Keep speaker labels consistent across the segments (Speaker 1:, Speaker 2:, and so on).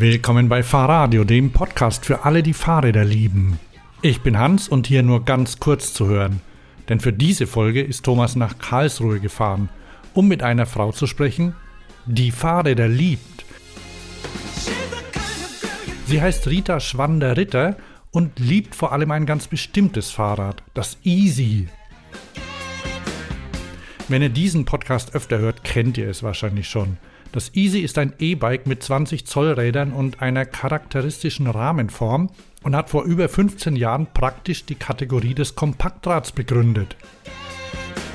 Speaker 1: Willkommen bei Fahrradio, dem Podcast für alle, die Fahrräder lieben. Ich bin Hans und hier nur ganz kurz zu hören. Denn für diese Folge ist Thomas nach Karlsruhe gefahren, um mit einer Frau zu sprechen, die Fahrräder liebt. Sie heißt Rita Schwander-Ritter und liebt vor allem ein ganz bestimmtes Fahrrad, das Easy. Wenn ihr diesen Podcast öfter hört, kennt ihr es wahrscheinlich schon. Das Easy ist ein E-Bike mit 20 Zoll Rädern und einer charakteristischen Rahmenform und hat vor über 15 Jahren praktisch die Kategorie des Kompaktrads begründet.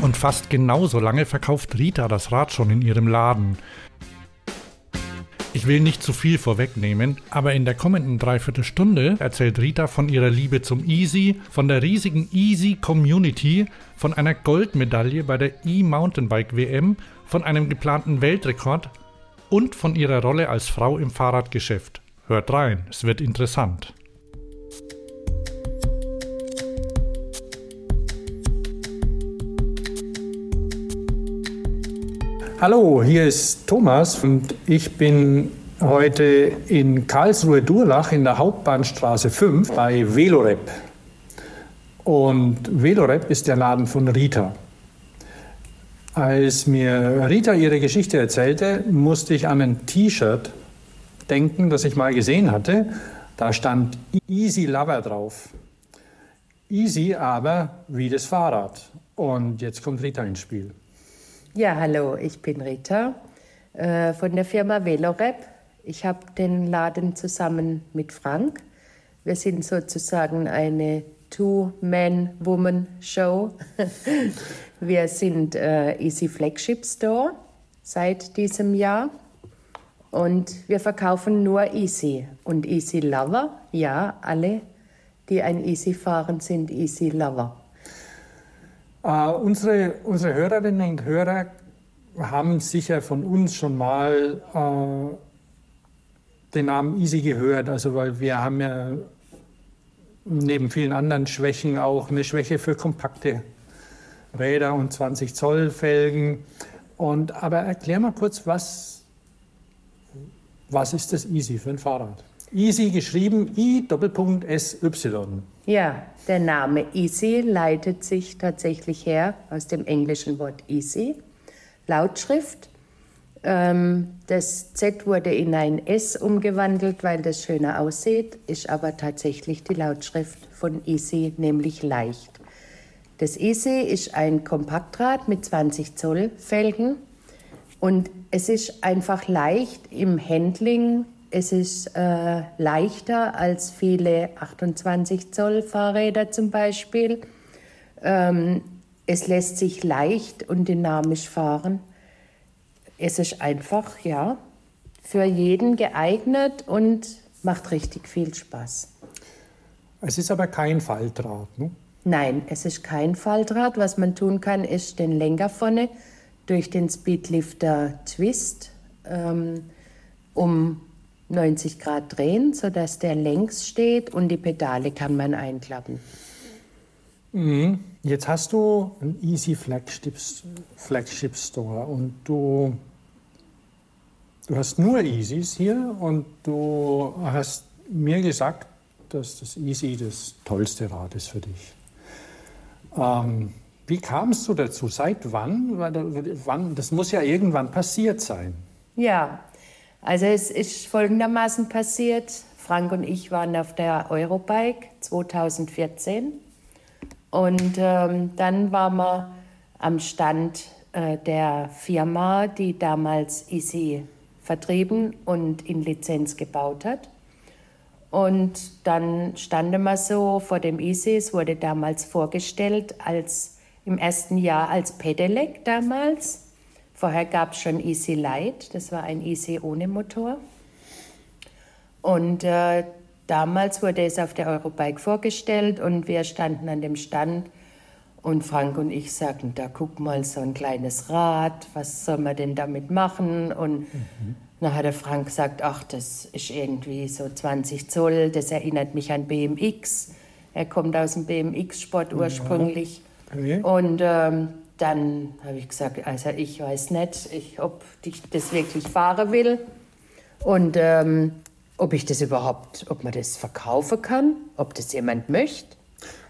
Speaker 1: Und fast genauso lange verkauft Rita das Rad schon in ihrem Laden. Ich will nicht zu viel vorwegnehmen, aber in der kommenden Dreiviertelstunde erzählt Rita von ihrer Liebe zum Easy, von der riesigen Easy Community, von einer Goldmedaille bei der E-Mountainbike WM, von einem geplanten Weltrekord und von ihrer Rolle als Frau im Fahrradgeschäft. Hört rein, es wird interessant.
Speaker 2: Hallo, hier ist Thomas und ich bin heute in Karlsruhe-Durlach in der Hauptbahnstraße 5 bei Velorep. Und Velorep ist der Laden von Rita. Als mir Rita ihre Geschichte erzählte, musste ich an ein T-Shirt denken, das ich mal gesehen hatte. Da stand Easy Lover drauf. Easy aber wie das Fahrrad. Und jetzt kommt Rita ins Spiel.
Speaker 3: Ja, hallo, ich bin Rita äh, von der Firma Velorep. Ich habe den Laden zusammen mit Frank. Wir sind sozusagen eine Two-Man-Woman-Show. Wir sind äh, Easy Flagship Store seit diesem Jahr und wir verkaufen nur Easy und Easy Lover. Ja, alle, die ein Easy fahren, sind Easy Lover.
Speaker 2: Uh, unsere, unsere Hörerinnen und Hörer haben sicher von uns schon mal uh, den Namen Easy gehört, also weil wir haben ja neben vielen anderen Schwächen auch eine Schwäche für kompakte Räder und 20 Zoll Felgen. Und, aber erklär mal kurz, was, was ist das Easy für ein Fahrrad? Easy geschrieben I-S-Y.
Speaker 3: Ja, der Name Easy leitet sich tatsächlich her aus dem englischen Wort Easy. Lautschrift. Ähm, das Z wurde in ein S umgewandelt, weil das schöner aussieht, ist aber tatsächlich die Lautschrift von Easy, nämlich leicht. Das Easy ist ein Kompaktrad mit 20 Zoll Felgen und es ist einfach leicht im Handling. Es ist äh, leichter als viele 28 Zoll Fahrräder zum Beispiel. Ähm, es lässt sich leicht und dynamisch fahren. Es ist einfach, ja, für jeden geeignet und macht richtig viel Spaß.
Speaker 2: Es ist aber kein Faltdraht, ne?
Speaker 3: Nein, es ist kein Faltrad. Was man tun kann, ist den Lenker vorne durch den Speedlifter Twist ähm, um 90 Grad drehen, sodass der längs steht und die Pedale kann man einklappen.
Speaker 2: Mhm. Jetzt hast du einen Easy Flagship, Flagship Store und du, du hast nur Easys hier und du hast mir gesagt, dass das Easy das tollste Rad ist für dich. Ähm, wie kamst du dazu? Seit wann? wann? Das muss ja irgendwann passiert sein.
Speaker 3: Ja, also es ist folgendermaßen passiert. Frank und ich waren auf der Eurobike 2014 und ähm, dann waren wir am Stand äh, der Firma, die damals Easy vertrieben und in Lizenz gebaut hat. Und dann standen wir so vor dem Easy. Es wurde damals vorgestellt als im ersten Jahr als Pedelec damals. Vorher gab es schon Easy Light, das war ein Easy ohne Motor. Und äh, damals wurde es auf der Eurobike vorgestellt und wir standen an dem Stand und Frank und ich sagten, da guck mal, so ein kleines Rad, was soll man denn damit machen? Und mhm. Dann hat der Frank gesagt, ach, das ist irgendwie so 20 Zoll, das erinnert mich an BMX. Er kommt aus dem BMX-Sport ursprünglich. Okay. Und ähm, dann habe ich gesagt, also ich weiß nicht, ich, ob ich das wirklich fahren will. Und ähm, ob ich das überhaupt, ob man das verkaufen kann, ob das jemand möchte.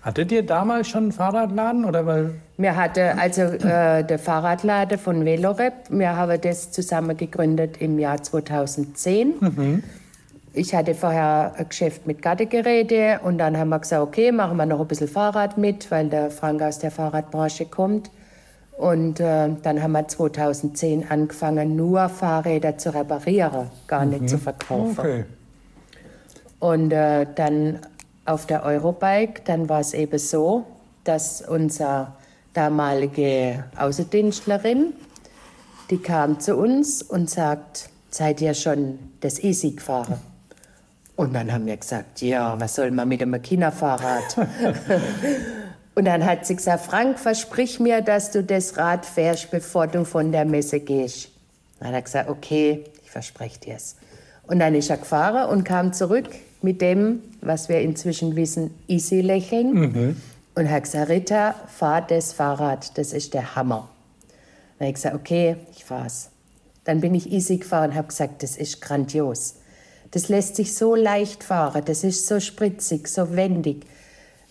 Speaker 2: Hattet ihr damals schon einen Fahrradladen oder weil?
Speaker 3: Wir hatten also äh, der Fahrradladen von Velorep. Wir haben das zusammen gegründet im Jahr 2010. Mhm. Ich hatte vorher ein Geschäft mit Gattegeräte und dann haben wir gesagt, okay, machen wir noch ein bisschen Fahrrad mit, weil der Frank aus der Fahrradbranche kommt. Und äh, dann haben wir 2010 angefangen, nur Fahrräder zu reparieren, gar nicht mhm. zu verkaufen. Okay. Und äh, dann auf der Eurobike, dann war es eben so, dass unsere damalige Außendienstlerin, die kam zu uns und sagt, seid ihr schon das Easy gefahren? Und dann haben wir gesagt, ja, was soll man mit einem Kinderfahrrad? und dann hat sie gesagt, Frank, versprich mir, dass du das Rad fährst, bevor du von der Messe gehst. Dann hat er gesagt, okay, ich verspreche dir es. Und dann ist er gefahren und kam zurück mit dem, was wir inzwischen wissen, easy lächeln. Mhm. Und hat gesagt, Rita, fahr das Fahrrad, das ist der Hammer. Dann habe ich gesagt, okay, ich fahr's. Dann bin ich easy gefahren und habe gesagt, das ist grandios. Das lässt sich so leicht fahren, das ist so spritzig, so wendig.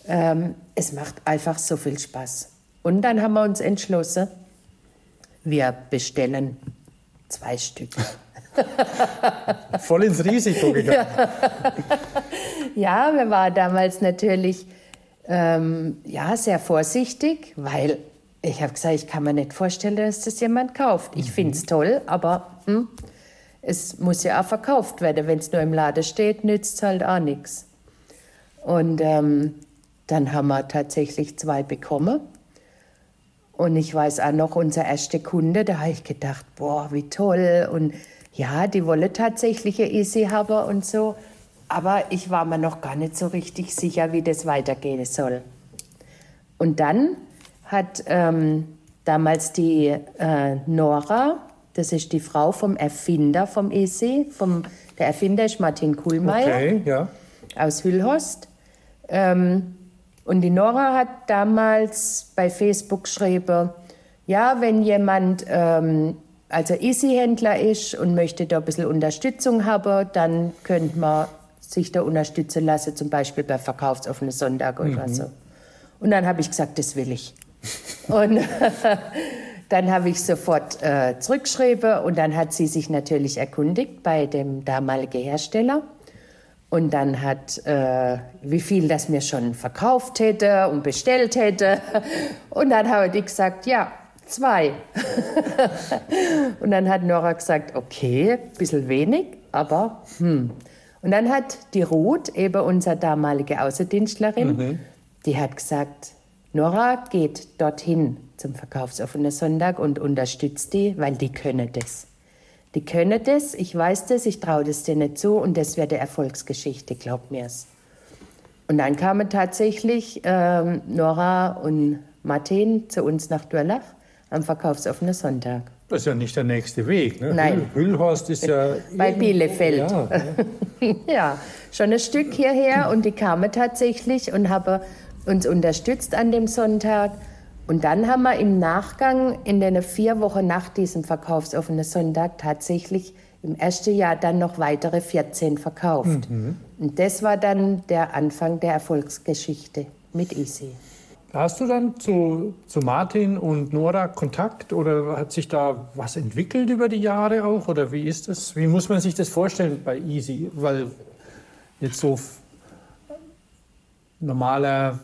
Speaker 3: Ähm, es macht einfach so viel Spaß. Und dann haben wir uns entschlossen, wir bestellen zwei Stück.
Speaker 2: Voll ins Risiko gegangen.
Speaker 3: ja, wir waren damals natürlich ähm, ja, sehr vorsichtig, weil ich habe gesagt, ich kann mir nicht vorstellen, dass das jemand kauft. Ich mhm. finde es toll, aber hm, es muss ja auch verkauft werden. Wenn es nur im Laden steht, nützt es halt auch nichts. Und ähm, dann haben wir tatsächlich zwei bekommen. Und ich weiß auch noch, unser erster Kunde, da habe ich gedacht, boah, wie toll. Und ja, die wollen tatsächlich ein Easy haben und so. Aber ich war mir noch gar nicht so richtig sicher, wie das weitergehen soll. Und dann hat ähm, damals die äh, Nora, das ist die Frau vom Erfinder vom EC. Vom, der Erfinder ist Martin Kuhlmeier okay, ja. aus Hüllhorst. Ähm, und die Nora hat damals bei Facebook geschrieben, ja, wenn jemand ähm, also Easy-Händler ist und möchte da ein bisschen Unterstützung haben, dann könnte man sich da unterstützen lassen, zum Beispiel bei Verkaufsoffenen Sonntag oder mhm. so. Und dann habe ich gesagt, das will ich. und Dann habe ich sofort äh, zurückgeschrieben und dann hat sie sich natürlich erkundigt bei dem damaligen Hersteller. Und dann hat, äh, wie viel das mir schon verkauft hätte und bestellt hätte. Und dann habe ich gesagt, ja, zwei. und dann hat Nora gesagt, okay, ein bisschen wenig, aber hm. Und dann hat die Ruth, eben unsere damalige Außendienstlerin, mhm. die hat gesagt, Nora geht dorthin zum verkaufsoffenen Sonntag und unterstützt die, weil die können das. Die können das, ich weiß das, ich traue das denen zu und das wäre die Erfolgsgeschichte, glaubt mir's. Und dann kamen tatsächlich ähm, Nora und Martin zu uns nach Durlach am verkaufsoffenen Sonntag.
Speaker 2: Das ist ja nicht der nächste Weg. Ne?
Speaker 3: Nein.
Speaker 2: Hüllhorst ist ja.
Speaker 3: Bei Bielefeld. Ja, ja. ja, schon ein Stück hierher und die kamen tatsächlich und haben uns unterstützt an dem Sonntag. Und dann haben wir im Nachgang in den vier Wochen nach diesem verkaufsoffenen Sonntag tatsächlich im ersten Jahr dann noch weitere 14 verkauft. Mhm. Und das war dann der Anfang der Erfolgsgeschichte mit Easy.
Speaker 2: Hast du dann zu, zu Martin und Nora Kontakt oder hat sich da was entwickelt über die Jahre auch? Oder wie ist das? Wie muss man sich das vorstellen bei Easy? Weil jetzt so normaler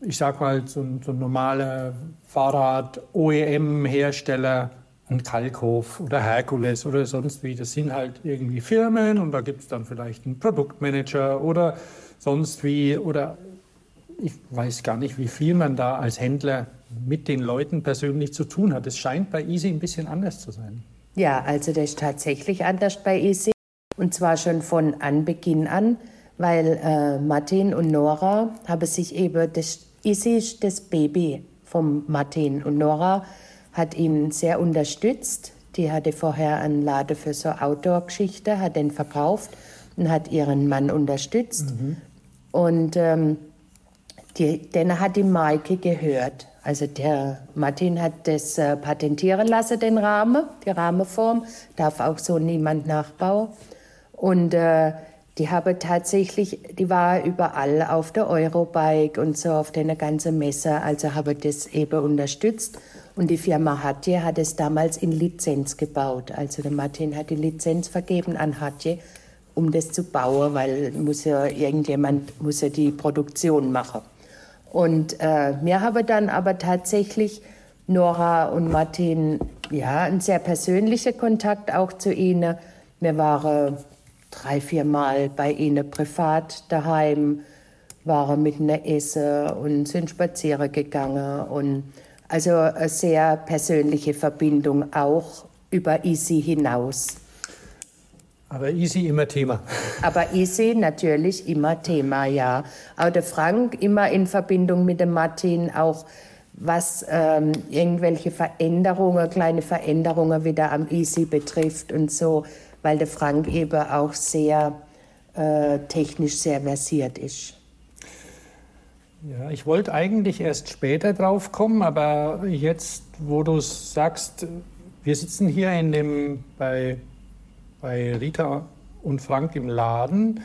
Speaker 2: ich sag mal, so, so ein normaler Fahrrad-OEM-Hersteller, ein Kalkhof oder Herkules oder sonst wie, das sind halt irgendwie Firmen und da gibt es dann vielleicht einen Produktmanager oder sonst wie oder ich weiß gar nicht, wie viel man da als Händler mit den Leuten persönlich zu tun hat. Es scheint bei Easy ein bisschen anders zu sein.
Speaker 3: Ja, also das ist tatsächlich anders bei Easy und zwar schon von Anbeginn an, weil äh, Martin und Nora haben sich eben das Isi ist das Baby von Martin und Nora hat ihn sehr unterstützt. Die hatte vorher einen Laden für so Outdoor-Geschichte, hat den verkauft und hat ihren Mann unterstützt. Mhm. Und ähm, die, den hat die Maike gehört. Also der Martin hat das äh, patentieren lassen, den Rahmen, die Rahmenform. Darf auch so niemand nachbauen. Und äh, die habe tatsächlich, die war überall auf der Eurobike und so auf der ganzen Messe, also habe das eben unterstützt. Und die Firma Hatje hat es damals in Lizenz gebaut. Also der Martin hat die Lizenz vergeben an Hatje, um das zu bauen, weil muss ja irgendjemand muss ja die Produktion machen. Und äh, wir haben dann aber tatsächlich Nora und Martin, ja, ein sehr persönlicher Kontakt auch zu ihnen. Wir waren drei, vier Mal bei ihnen privat daheim, waren mit einer Essen und sind spazieren gegangen. Und also eine sehr persönliche Verbindung auch über Easy hinaus.
Speaker 2: Aber Easy immer Thema.
Speaker 3: Aber Easy natürlich immer Thema, ja. Auch der Frank immer in Verbindung mit dem Martin, auch was ähm, irgendwelche Veränderungen, kleine Veränderungen wieder am Easy betrifft und so weil der Frank eben auch sehr äh, technisch sehr versiert ist.
Speaker 2: Ja, ich wollte eigentlich erst später drauf kommen, aber jetzt, wo du sagst, wir sitzen hier in dem, bei, bei Rita und Frank im Laden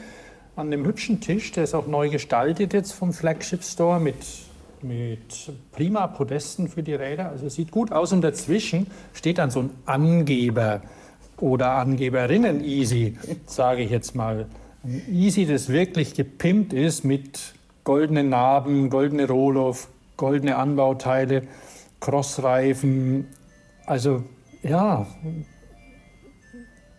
Speaker 2: an dem hübschen Tisch, der ist auch neu gestaltet jetzt vom Flagship Store mit, mit prima Podesten für die Räder. Also sieht gut aus und dazwischen steht dann so ein Angeber oder Angeberinnen Easy, sage ich jetzt mal. Easy, das wirklich gepimpt ist mit goldenen Narben, goldene Rohloff, goldene Anbauteile, Crossreifen. Also ja,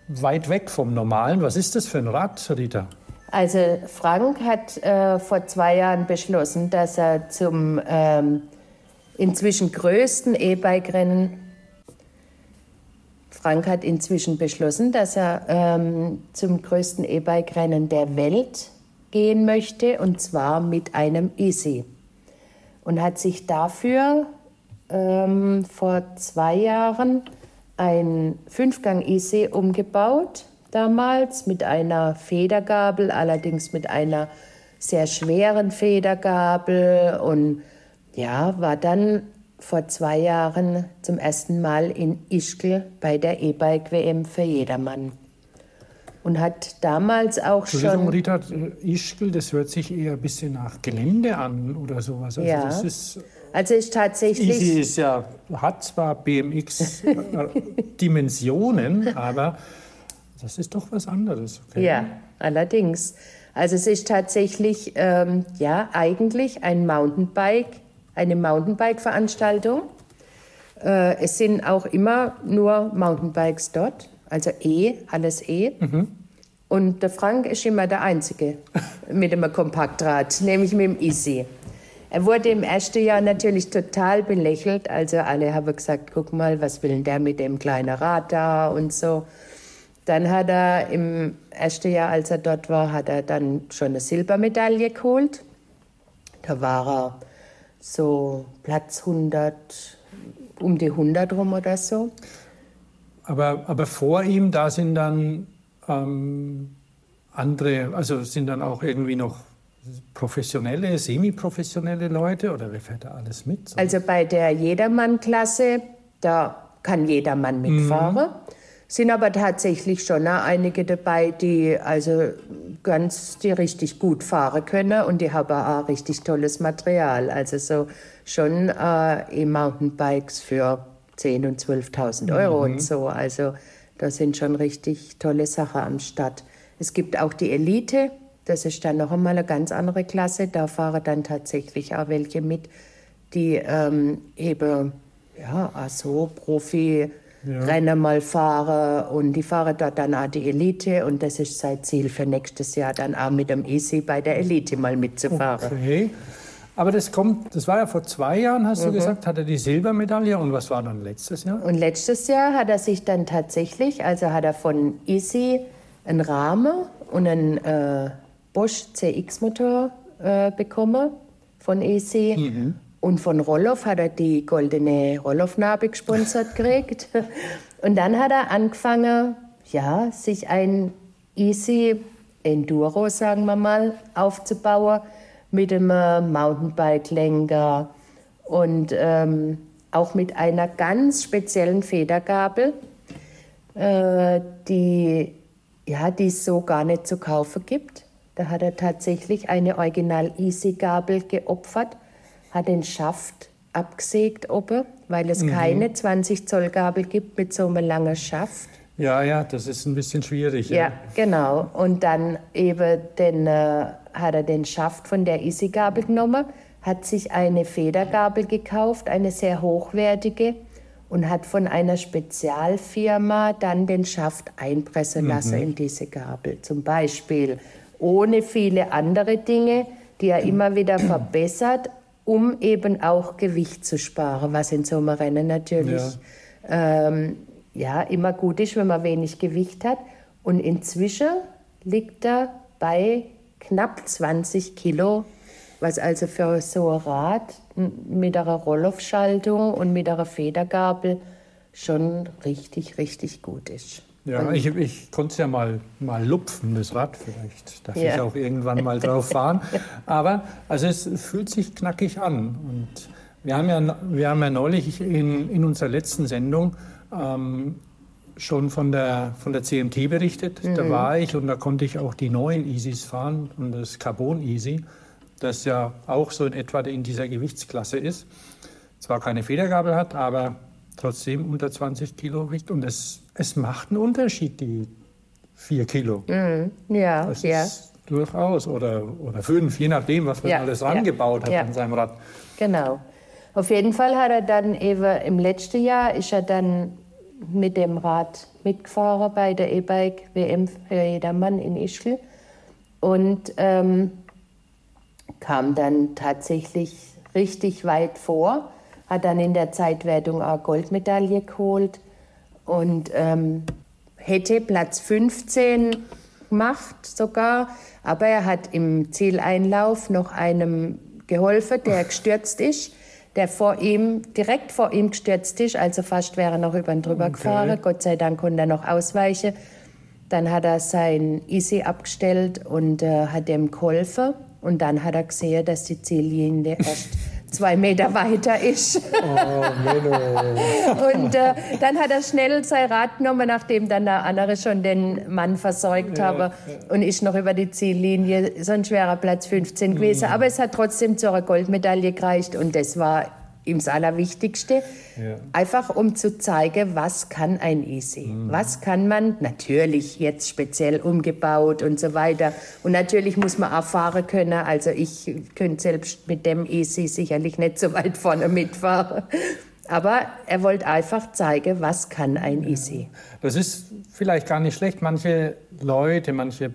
Speaker 2: weit weg vom Normalen. Was ist das für ein Rad, Rita?
Speaker 3: Also Frank hat äh, vor zwei Jahren beschlossen, dass er zum ähm, inzwischen größten E-Bike-Rennen Frank hat inzwischen beschlossen, dass er ähm, zum größten E-Bike-Rennen der Welt gehen möchte, und zwar mit einem Easy. Und hat sich dafür ähm, vor zwei Jahren ein Fünfgang-Easy umgebaut, damals mit einer Federgabel, allerdings mit einer sehr schweren Federgabel und ja, war dann vor zwei Jahren zum ersten Mal in Ischgl bei der E-Bike-WM für jedermann. Und hat damals auch schon.
Speaker 2: Rita, Ischgl, das hört sich eher ein bisschen nach Gelände an oder sowas.
Speaker 3: Also ja. Das ist, also ist tatsächlich.
Speaker 2: Easy ist ja, hat zwar BMX-Dimensionen, aber das ist doch was anderes.
Speaker 3: Okay? Ja, allerdings. Also es ist tatsächlich, ähm, ja, eigentlich ein Mountainbike eine Mountainbike-Veranstaltung. Äh, es sind auch immer nur Mountainbikes dort, also E, alles E. Mhm. Und der Frank ist immer der Einzige mit einem Kompaktrad, nämlich mit dem Easy. Er wurde im ersten Jahr natürlich total belächelt. Also alle haben gesagt, guck mal, was will denn der mit dem kleinen Rad da und so. Dann hat er im ersten Jahr, als er dort war, hat er dann schon eine Silbermedaille geholt. Da war er so Platz 100, um die 100 rum oder so.
Speaker 2: Aber, aber vor ihm, da sind dann ähm, andere, also sind dann auch irgendwie noch professionelle, semi-professionelle Leute oder wer fährt da alles mit?
Speaker 3: So? Also bei der Jedermann-Klasse, da kann jedermann mitfahren. Mhm. Sind aber tatsächlich schon einige dabei, die also ganz, die richtig gut fahren können und die haben auch richtig tolles Material. Also so schon äh, E-Mountainbikes für 10.000 und 12.000 Euro mhm. und so. Also da sind schon richtig tolle Sachen am Start. Es gibt auch die Elite, das ist dann noch einmal eine ganz andere Klasse. Da fahren dann tatsächlich auch welche mit, die ähm, eben ja, so Profi ja. Rennen mal fahren und die fahren dort dann auch die Elite und das ist sein Ziel für nächstes Jahr dann auch mit dem Easy bei der Elite mal mitzufahren.
Speaker 2: Okay. Aber das kommt, das war ja vor zwei Jahren, hast mhm. du gesagt, hat er die Silbermedaille und was war dann letztes Jahr?
Speaker 3: Und letztes Jahr hat er sich dann tatsächlich, also hat er von Easy einen Rahmen und einen äh, Bosch CX-Motor äh, bekommen von Easy. Mhm. Und von Roloff hat er die goldene Roloff-Narbe gesponsert gekriegt. Und dann hat er angefangen, ja, sich ein Easy Enduro, sagen wir mal, aufzubauen mit einem Mountainbike-Lenker und ähm, auch mit einer ganz speziellen Federgabel, äh, die ja, die es so gar nicht zu kaufen gibt. Da hat er tatsächlich eine Original-Easy-Gabel geopfert, hat den Schaft abgesägt oben, weil es mhm. keine 20 Zoll Gabel gibt mit so einem langen Schaft.
Speaker 2: Ja, ja, das ist ein bisschen schwierig.
Speaker 3: Ja, ja genau. Und dann eben den, äh, hat er den Schaft von der Easy-Gabel genommen, hat sich eine Federgabel gekauft, eine sehr hochwertige, und hat von einer Spezialfirma dann den Schaft einpressen lassen mhm. in diese Gabel. Zum Beispiel ohne viele andere Dinge, die er immer wieder verbessert, um eben auch Gewicht zu sparen, was in so einem Rennen natürlich ja. Ähm, ja, immer gut ist, wenn man wenig Gewicht hat. Und inzwischen liegt er bei knapp 20 Kilo, was also für so ein Rad mit einer Rollaufschaltung und mit einer Federgabel schon richtig, richtig gut ist.
Speaker 2: Ja, ich, ich konnte es ja mal, mal lupfen, das Rad vielleicht. Darf ja. ich auch irgendwann mal drauf fahren. Aber also es fühlt sich knackig an. Und wir haben ja, wir haben ja neulich in, in unserer letzten Sendung ähm, schon von der, von der CMT berichtet. Mhm. Da war ich und da konnte ich auch die neuen Easys fahren und das Carbon Easy, das ja auch so in etwa in dieser Gewichtsklasse ist. Zwar keine Federgabel hat, aber trotzdem unter 20 Kilo wiegt und es, es macht einen Unterschied, die 4 Kilo.
Speaker 3: Mhm. Ja,
Speaker 2: das
Speaker 3: ja.
Speaker 2: Ist durchaus oder, oder fünf, je nachdem, was man ja, alles rangebaut ja, hat ja. an seinem Rad.
Speaker 3: Genau. Auf jeden Fall hat er dann eben im letzten Jahr ist er dann mit dem Rad mitgefahren bei der E-Bike WM für jedermann in Ischgl und ähm, kam dann tatsächlich richtig weit vor hat dann in der Zeitwertung auch Goldmedaille geholt und ähm, hätte Platz 15 gemacht sogar, aber er hat im Zieleinlauf noch einem geholfen, der gestürzt ist, der vor ihm, direkt vor ihm gestürzt ist, also fast wäre er noch über ihn drüber okay. gefahren. Gott sei Dank konnte er noch ausweichen. Dann hat er sein Easy abgestellt und äh, hat dem geholfen. Und dann hat er gesehen, dass die Ziellinie erst zwei Meter weiter ist. Oh, und äh, dann hat er schnell sein Rad genommen, nachdem dann der andere schon den Mann versorgt ja, habe und ist noch über die Ziellinie, sonst wäre er Platz 15 gewesen. Mhm. Aber es hat trotzdem zu einer Goldmedaille gereicht und das war ihm das Allerwichtigste. Ja. Einfach um zu zeigen, was kann ein Easy. Mhm. Was kann man, natürlich jetzt speziell umgebaut und so weiter. Und natürlich muss man auch fahren können. Also ich könnte selbst mit dem Easy sicherlich nicht so weit vorne mitfahren. Aber er wollte einfach zeigen, was kann ein Easy.
Speaker 2: Das ist vielleicht gar nicht schlecht. Manche Leute, manche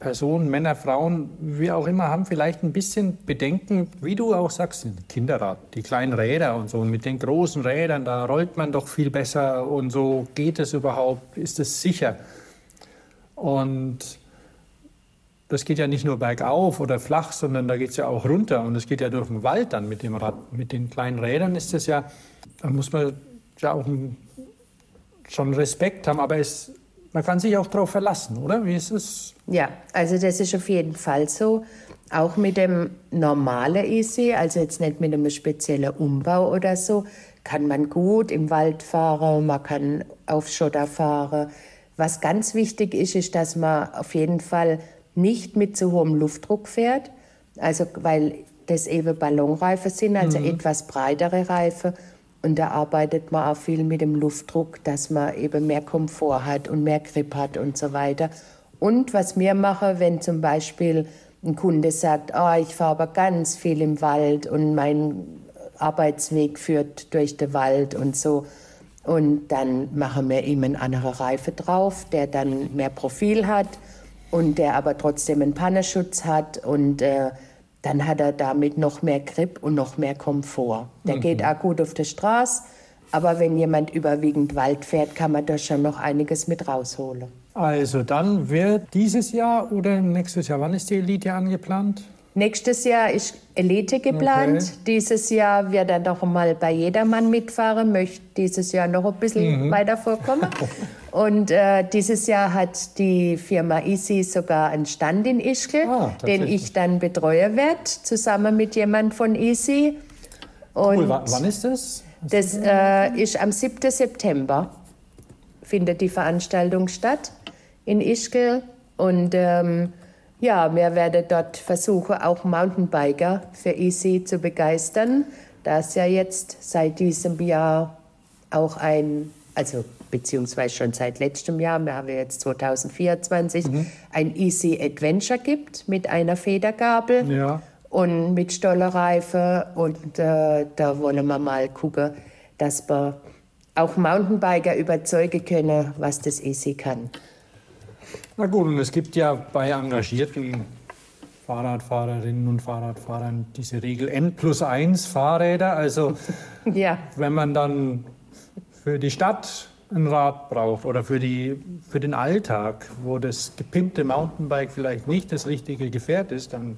Speaker 2: Personen, Männer, Frauen, wie auch immer, haben vielleicht ein bisschen Bedenken, wie du auch sagst, Kinderrad, die kleinen Räder und so. Und mit den großen Rädern, da rollt man doch viel besser und so. Geht es überhaupt? Ist es sicher? Und das geht ja nicht nur bergauf oder flach, sondern da geht es ja auch runter. Und es geht ja durch den Wald dann mit dem Rad. Mit den kleinen Rädern ist es ja, da muss man ja auch schon Respekt haben. Aber es man kann sich auch darauf verlassen, oder? Wie ist es?
Speaker 3: Ja, also das ist auf jeden Fall so. Auch mit dem normalen Easy, also jetzt nicht mit einem speziellen Umbau oder so, kann man gut im Wald fahren, man kann auf Schotter fahren. Was ganz wichtig ist, ist, dass man auf jeden Fall nicht mit zu hohem Luftdruck fährt, also weil das eben Ballonreifen sind, also mhm. etwas breitere Reifen und da arbeitet man auch viel mit dem Luftdruck, dass man eben mehr Komfort hat und mehr Grip hat und so weiter. Und was wir machen, wenn zum Beispiel ein Kunde sagt, oh, ich fahre aber ganz viel im Wald und mein Arbeitsweg führt durch den Wald und so. Und dann machen wir ihm einen anderen Reife drauf, der dann mehr Profil hat und der aber trotzdem einen Pannenschutz hat und äh, dann hat er damit noch mehr Grip und noch mehr Komfort. Der mhm. geht auch gut auf der Straße, aber wenn jemand überwiegend Wald fährt, kann man da schon noch einiges mit rausholen.
Speaker 2: Also dann wird dieses Jahr oder nächstes Jahr, wann ist die Elite angeplant?
Speaker 3: Nächstes Jahr ist Elite geplant. Okay. Dieses Jahr wird er noch mal bei Jedermann mitfahren, möchte dieses Jahr noch ein bisschen mhm. weiter vorkommen. Und äh, dieses Jahr hat die Firma Easy sogar einen Stand in Ischgl, ah, den ich dann betreuen werde, zusammen mit jemand von Easy.
Speaker 2: Und cool. Wann ist das?
Speaker 3: Das äh, ist am 7. September findet die Veranstaltung statt in Ischgl. Und ähm, ja, wir werden dort versuchen, auch Mountainbiker für Easy zu begeistern. Da es ja jetzt seit diesem Jahr auch ein, also beziehungsweise schon seit letztem Jahr, wir haben jetzt 2024, mhm. ein Easy Adventure gibt mit einer Federgabel ja. und mit Stollerreife. Und äh, da wollen wir mal gucken, dass wir auch Mountainbiker überzeugen können, was das Easy kann.
Speaker 2: Na gut, und es gibt ja bei engagierten Fahrradfahrerinnen und Fahrradfahrern diese Regel N plus 1 Fahrräder. Also ja. wenn man dann für die Stadt ein Rad braucht oder für, die, für den Alltag, wo das gepimpte Mountainbike vielleicht nicht das richtige Gefährt ist, dann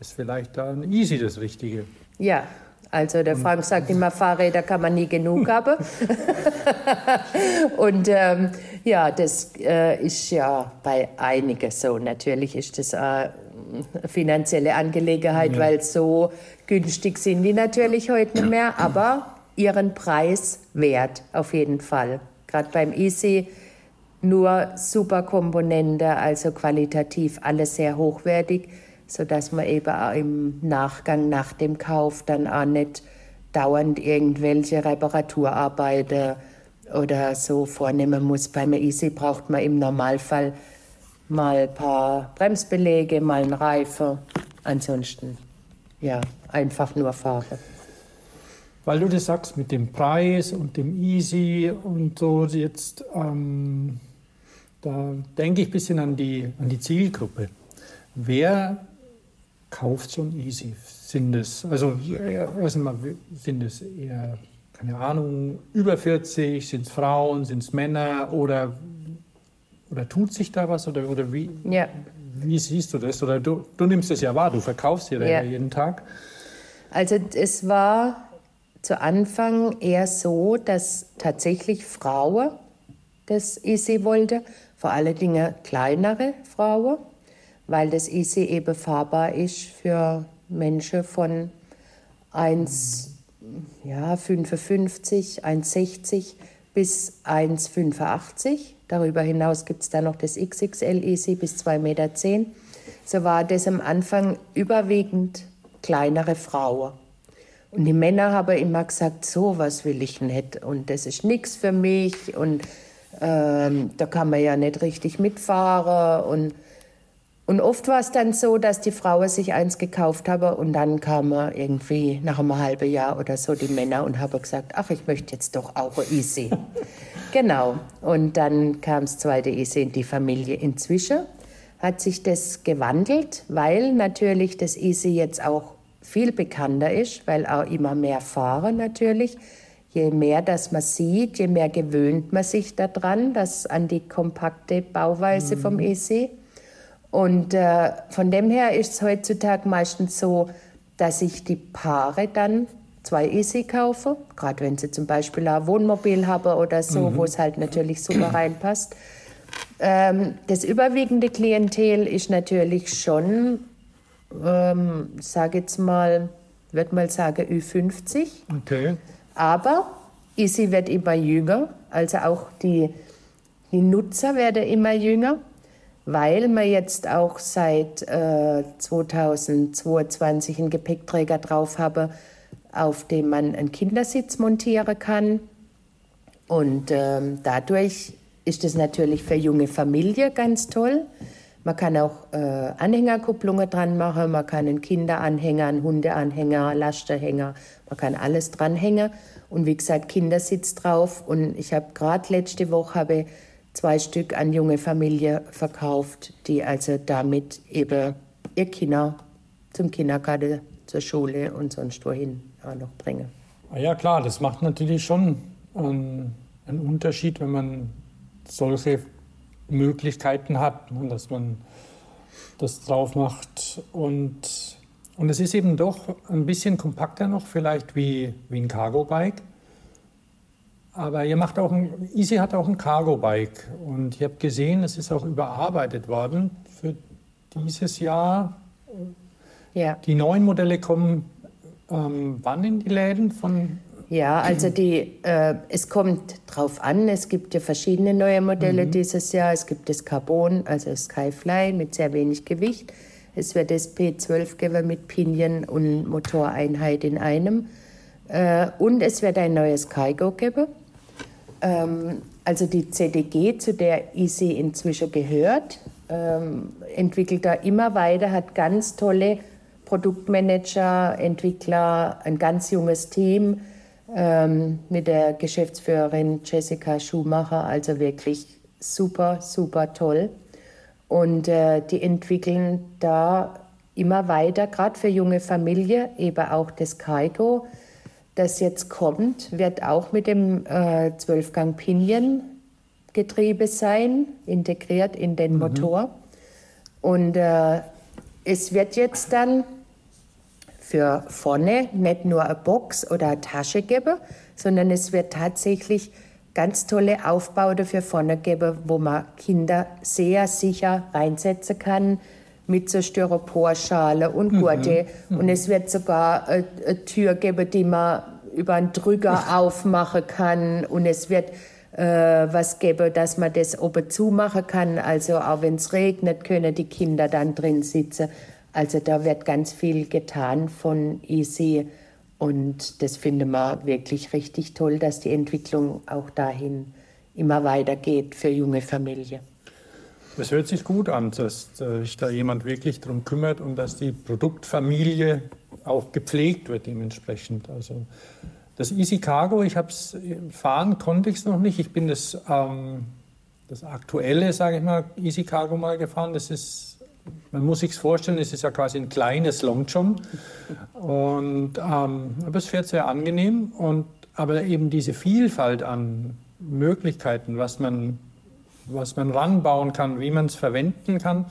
Speaker 2: ist vielleicht dann Easy das Richtige.
Speaker 3: Ja, also der Frank sagt immer, Fahrräder kann man nie genug haben. und ähm, ja, das äh, ist ja bei einigen so. Natürlich ist das eine finanzielle Angelegenheit, ja. weil so günstig sind die natürlich heute nicht mehr, aber ihren Preis wert auf jeden Fall. Gerade beim Easy nur super Komponente, also qualitativ alles sehr hochwertig sodass man eben auch im Nachgang nach dem Kauf dann auch nicht dauernd irgendwelche Reparaturarbeiten oder so vornehmen muss. Beim Easy braucht man im Normalfall mal ein paar Bremsbeläge, mal einen Reifen. Ansonsten, ja, einfach nur fahren.
Speaker 2: Weil du das sagst mit dem Preis und dem Easy und so, jetzt, ähm, da denke ich ein bisschen an die, an die Zielgruppe. Wer kauft schon easy. Sind es, also erstmal sind es eher, keine Ahnung, über 40, sind es Frauen, sind es Männer oder, oder tut sich da was oder, oder wie, ja. wie siehst du das? Oder du, du nimmst es ja wahr, du verkaufst ja, ja jeden Tag.
Speaker 3: Also es war zu Anfang eher so, dass tatsächlich Frauen das Easy wollte, vor allen Dingen kleinere Frauen weil das Easy eben fahrbar ist für Menschen von 1,55, ja, 1,60 bis 1,85. Darüber hinaus gibt es dann noch das XXL Easy bis 2,10 Meter. So war das am Anfang überwiegend kleinere Frauen. Und die Männer haben immer gesagt, so was will ich nicht und das ist nichts für mich und ähm, da kann man ja nicht richtig mitfahren und und oft war es dann so, dass die Frauen sich eins gekauft haben und dann kamen irgendwie nach einem halben Jahr oder so die Männer und haben gesagt, ach, ich möchte jetzt doch auch ein Easy. genau. Und dann kam das zweite Easy in die Familie. Inzwischen hat sich das gewandelt, weil natürlich das Easy jetzt auch viel bekannter ist, weil auch immer mehr fahren natürlich. Je mehr das man sieht, je mehr gewöhnt man sich daran, dass an die kompakte Bauweise mhm. vom Easy. Und äh, von dem her ist es heutzutage meistens so, dass ich die Paare dann zwei Easy kaufe, gerade wenn sie zum Beispiel ein Wohnmobil haben oder so, mhm. wo es halt natürlich super reinpasst. Ähm, das überwiegende Klientel ist natürlich schon, ähm, sage jetzt mal, würde mal sagen Ü50. Okay. Aber Easy wird immer jünger, also auch die, die Nutzer werden immer jünger weil wir jetzt auch seit äh, 2022 einen Gepäckträger drauf haben, auf dem man einen Kindersitz montieren kann. Und ähm, dadurch ist es natürlich für junge Familien ganz toll. Man kann auch äh, Anhängerkupplungen dran machen, man kann einen Kinderanhänger, einen Hundeanhänger, Lastenhänger, man kann alles dranhängen. Und wie gesagt, Kindersitz drauf. Und ich habe gerade letzte Woche habe zwei Stück an junge Familie verkauft, die also damit eben ihr Kinder zum Kindergarten, zur Schule und sonst wohin auch noch bringen.
Speaker 2: Ah ja klar, das macht natürlich schon einen, einen Unterschied, wenn man solche Möglichkeiten hat, ne, dass man das drauf macht. Und, und es ist eben doch ein bisschen kompakter noch vielleicht wie, wie ein Cargo-Bike. Aber ihr macht auch ein, Easy hat auch ein Cargo-Bike und ich habe gesehen, es ist auch überarbeitet worden für dieses Jahr. Ja. Die neuen Modelle kommen ähm, wann in die Läden von?
Speaker 3: Ja, also die, äh, es kommt drauf an. Es gibt ja verschiedene neue Modelle mhm. dieses Jahr. Es gibt das Carbon, also Skyfly mit sehr wenig Gewicht. Es wird das P12 geben mit Pinion und Motoreinheit in einem. Äh, und es wird ein neues Kaigo geben. Ähm, also die CDG, zu der Easy inzwischen gehört, ähm, entwickelt da immer weiter, hat ganz tolle Produktmanager, Entwickler, ein ganz junges Team ähm, mit der Geschäftsführerin Jessica Schumacher, also wirklich super, super toll. Und äh, die entwickeln da immer weiter, gerade für junge Familien, eben auch das Kaigo, das jetzt kommt, wird auch mit dem äh, 12-Gang Pinion Getriebe sein, integriert in den mhm. Motor. Und äh, es wird jetzt dann für vorne nicht nur eine Box oder eine Tasche geben, sondern es wird tatsächlich ganz tolle Aufbauten für vorne geben, wo man Kinder sehr sicher reinsetzen kann mit so Styroporschale und mhm. Gurte. Mhm. Und es wird sogar eine, eine Tür geben, die man über einen Drücker aufmachen kann. Und es wird äh, was geben, dass man das oben zumachen kann. Also auch wenn es regnet, können die Kinder dann drin sitzen. Also da wird ganz viel getan von Easy. Und das finde wir wirklich richtig toll, dass die Entwicklung auch dahin immer weitergeht für junge Familien.
Speaker 2: Das hört sich gut an, dass sich da jemand wirklich darum kümmert und dass die Produktfamilie auch gepflegt wird dementsprechend. Also das Easy Cargo, ich habe es fahren konnte ich es noch nicht. Ich bin das, ähm, das aktuelle, sage ich mal, Easy Cargo mal gefahren. Das ist man muss sich vorstellen, es ist ja quasi ein kleines Long John. Und, ähm, aber es fährt sehr angenehm. Und, aber eben diese Vielfalt an Möglichkeiten, was man, was man ranbauen kann, wie man es verwenden kann,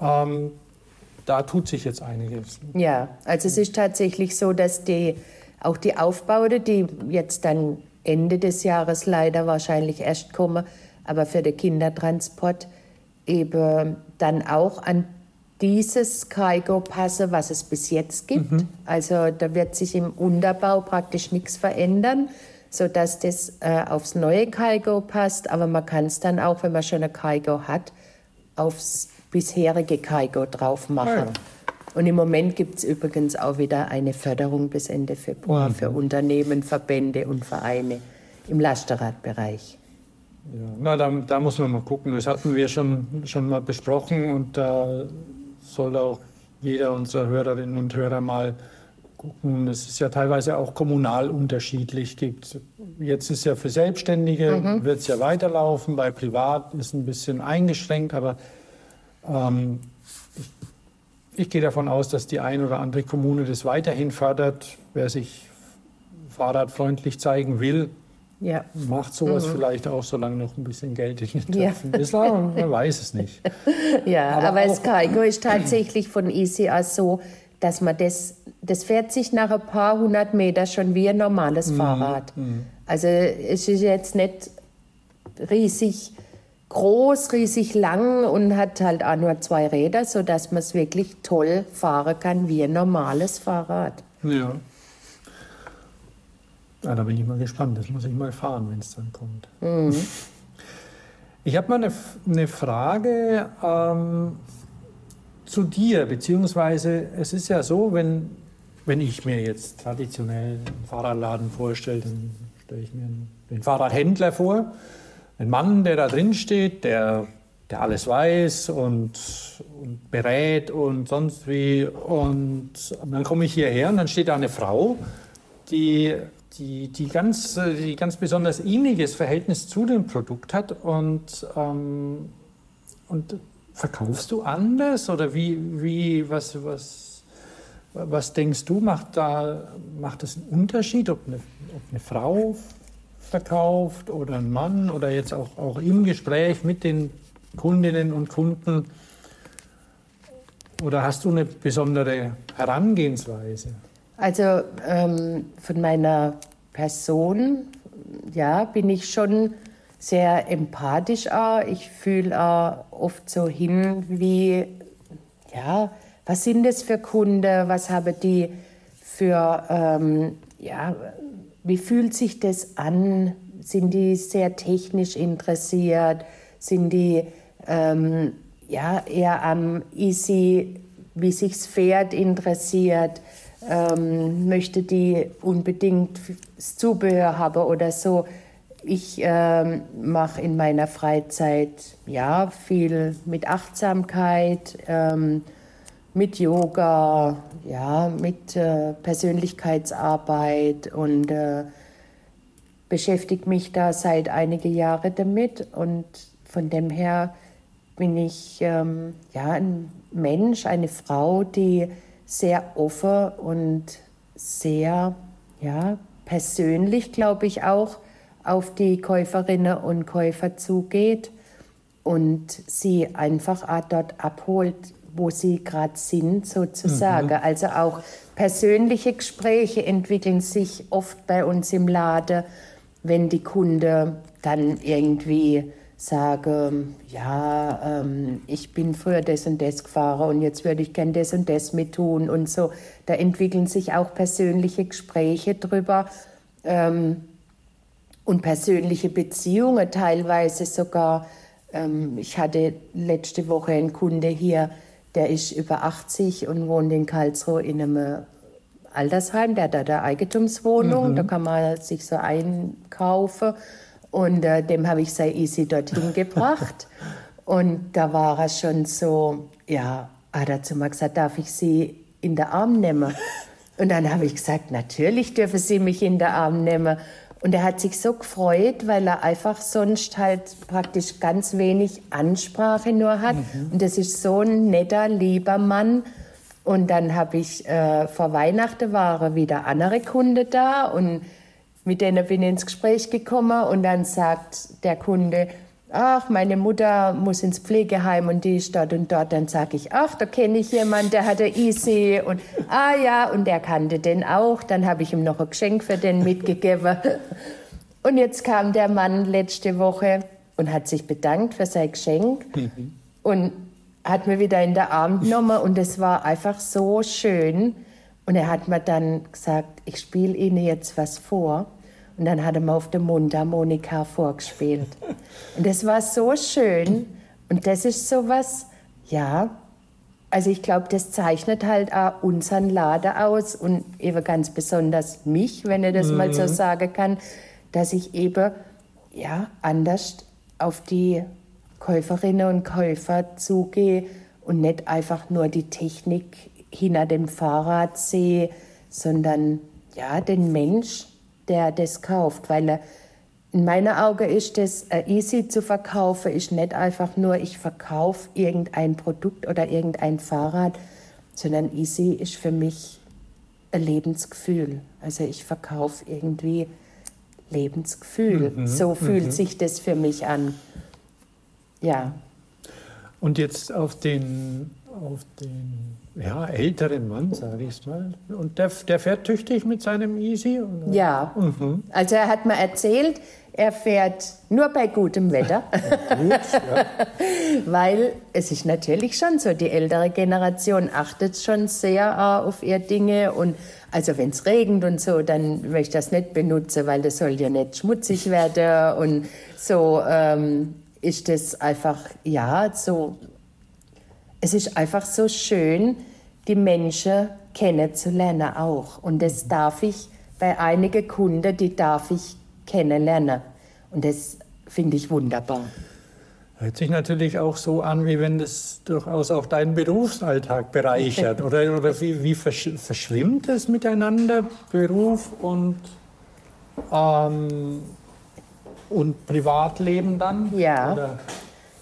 Speaker 2: ähm, da tut sich jetzt einiges.
Speaker 3: Ja, also es ist tatsächlich so, dass die, auch die Aufbaute, die jetzt dann Ende des Jahres leider wahrscheinlich erst kommen, aber für den Kindertransport, eben dann auch an dieses Kaigo passe, was es bis jetzt gibt. Mhm. Also da wird sich im Unterbau praktisch nichts verändern, sodass das äh, aufs neue Kaigo passt. Aber man kann es dann auch, wenn man schon ein Kaigo hat, aufs bisherige Kaigo drauf machen. Ja. Und im Moment gibt es übrigens auch wieder eine Förderung bis Ende Februar mhm. für Unternehmen, Verbände und Vereine im Lasterradbereich.
Speaker 2: Ja, na, da, da, muss man mal gucken. Das hatten wir schon, schon mal besprochen und da soll auch jeder unserer Hörerinnen und Hörer mal gucken. Es ist ja teilweise auch kommunal unterschiedlich. Gibt. Jetzt ist ja für Selbstständige, mhm. wird es ja weiterlaufen, bei Privat ist ein bisschen eingeschränkt, aber ähm, ich, ich gehe davon aus, dass die ein oder andere Kommune das weiterhin fördert. Wer sich fahrradfreundlich zeigen will, ja. Macht sowas mhm. vielleicht auch, solange noch ein bisschen Geld in den Töpfen ja. ist. Man weiß es nicht.
Speaker 3: Ja, aber, aber das Cargo ist tatsächlich von ECA so, dass man das, das fährt sich nach ein paar hundert Meter schon wie ein normales mhm. Fahrrad. Mhm. Also es ist jetzt nicht riesig groß, riesig lang und hat halt auch nur zwei Räder, sodass man es wirklich toll fahren kann wie ein normales Fahrrad.
Speaker 2: Ja. Ja, da bin ich mal gespannt. Das muss ich mal fahren, wenn es dann kommt. Mhm. Ich habe mal eine, eine Frage ähm, zu dir, beziehungsweise es ist ja so, wenn, wenn ich mir jetzt traditionell einen Fahrradladen vorstelle, dann stelle ich mir den Fahrradhändler vor. Ein Mann, der da drin steht, der, der alles weiß und, und berät und sonst wie. Und dann komme ich hierher und dann steht da eine Frau, die die, die, ganz, die ganz besonders inniges Verhältnis zu dem Produkt hat und, ähm, und verkaufst du anders oder wie, wie was, was, was denkst du, macht da macht das einen Unterschied, ob eine, ob eine Frau verkauft oder ein Mann oder jetzt auch, auch im Gespräch mit den Kundinnen und Kunden? Oder hast du eine besondere Herangehensweise?
Speaker 3: Also ähm, von meiner Person, ja, bin ich schon sehr empathisch auch. Ich fühle auch oft so hin, wie, ja, was sind das für Kunden, was haben die für, ähm, ja, wie fühlt sich das an? Sind die sehr technisch interessiert? Sind die ähm, ja, eher am Easy, wie sich's Pferd interessiert? Ähm, möchte die unbedingt das Zubehör haben oder so? Ich ähm, mache in meiner Freizeit ja viel mit Achtsamkeit, ähm, mit Yoga, ja, mit äh, Persönlichkeitsarbeit und äh, beschäftige mich da seit einige Jahre damit. Und von dem her bin ich ähm, ja ein Mensch, eine Frau, die sehr offen und sehr ja persönlich, glaube ich auch auf die Käuferinnen und Käufer zugeht und sie einfach dort abholt, wo sie gerade sind, sozusagen. Mhm. Also auch persönliche Gespräche entwickeln sich oft bei uns im Laden, wenn die Kunden dann irgendwie sagen, ja, ähm, ich bin früher das und das gefahren und jetzt würde ich gern das und das mit tun und so. Da entwickeln sich auch persönliche Gespräche drüber. Ähm, und persönliche Beziehungen teilweise sogar. Ähm, ich hatte letzte Woche einen Kunde hier, der ist über 80 und wohnt in Karlsruhe in einem Altersheim. Der hat da eine Eigentumswohnung, mhm. da kann man sich so einkaufen. Und äh, dem habe ich sehr easy dorthin gebracht. Und da war er schon so, ja, hat er zu mir gesagt, darf ich Sie in den Arm nehmen? Und dann habe ich gesagt, natürlich dürfen Sie mich in den Arm nehmen. Und er hat sich so gefreut, weil er einfach sonst halt praktisch ganz wenig Ansprache nur hat. Mhm. Und das ist so ein netter, lieber Mann. Und dann habe ich äh, vor Weihnachten waren wieder andere Kunde da und mit denen bin ich ins Gespräch gekommen und dann sagt der Kunde, ach, meine Mutter muss ins Pflegeheim und die ist dort und dort. Dann sage ich, ach, da kenne ich jemanden, der hat eine Easy und ah ja, und der kannte den auch. Dann habe ich ihm noch ein Geschenk für den mitgegeben. Und jetzt kam der Mann letzte Woche und hat sich bedankt für sein Geschenk mhm. und hat mir wieder in den Arm genommen und es war einfach so schön. Und er hat mir dann gesagt, ich spiele Ihnen jetzt was vor. Und dann hat er mir auf der Mundharmonika vorgespielt. Und das war so schön. Und das ist so was, ja, also ich glaube, das zeichnet halt auch unseren Laden aus und eben ganz besonders mich, wenn ich das mhm. mal so mhm. sagen kann, dass ich eben ja, anders auf die Käuferinnen und Käufer zugehe und nicht einfach nur die Technik hinter dem Fahrrad sehe, sondern ja, den Mensch, der das kauft, weil er in meinen Augen ist das äh, easy zu verkaufen, ist nicht einfach nur, ich verkaufe irgendein Produkt oder irgendein Fahrrad, sondern easy ist für mich ein Lebensgefühl. Also ich verkaufe irgendwie Lebensgefühl. Mhm, so fühlt mhm. sich das für mich an. Ja.
Speaker 2: Und jetzt auf den, auf den ja, älteren Mann, sage ich es mal. Und der, der fährt tüchtig mit seinem Easy?
Speaker 3: Oder? Ja, mhm. also er hat mir erzählt, er fährt nur bei gutem Wetter. Gut, ja. Weil es ist natürlich schon so, die ältere Generation achtet schon sehr uh, auf ihre Dinge. Und also wenn es regnet und so, dann möchte ich das nicht benutzen, weil das soll ja nicht schmutzig werden. Und so ähm, ist das einfach, ja, so es ist einfach so schön, die Menschen kennenzulernen auch. Und das darf ich bei einigen Kunden, die darf ich kennenlernen. Und das finde ich wunderbar.
Speaker 2: Hört sich natürlich auch so an, wie wenn das durchaus auch deinen Berufsalltag bereichert. oder oder wie, wie verschwimmt es miteinander, Beruf und, ähm, und Privatleben dann?
Speaker 3: Ja. Oder?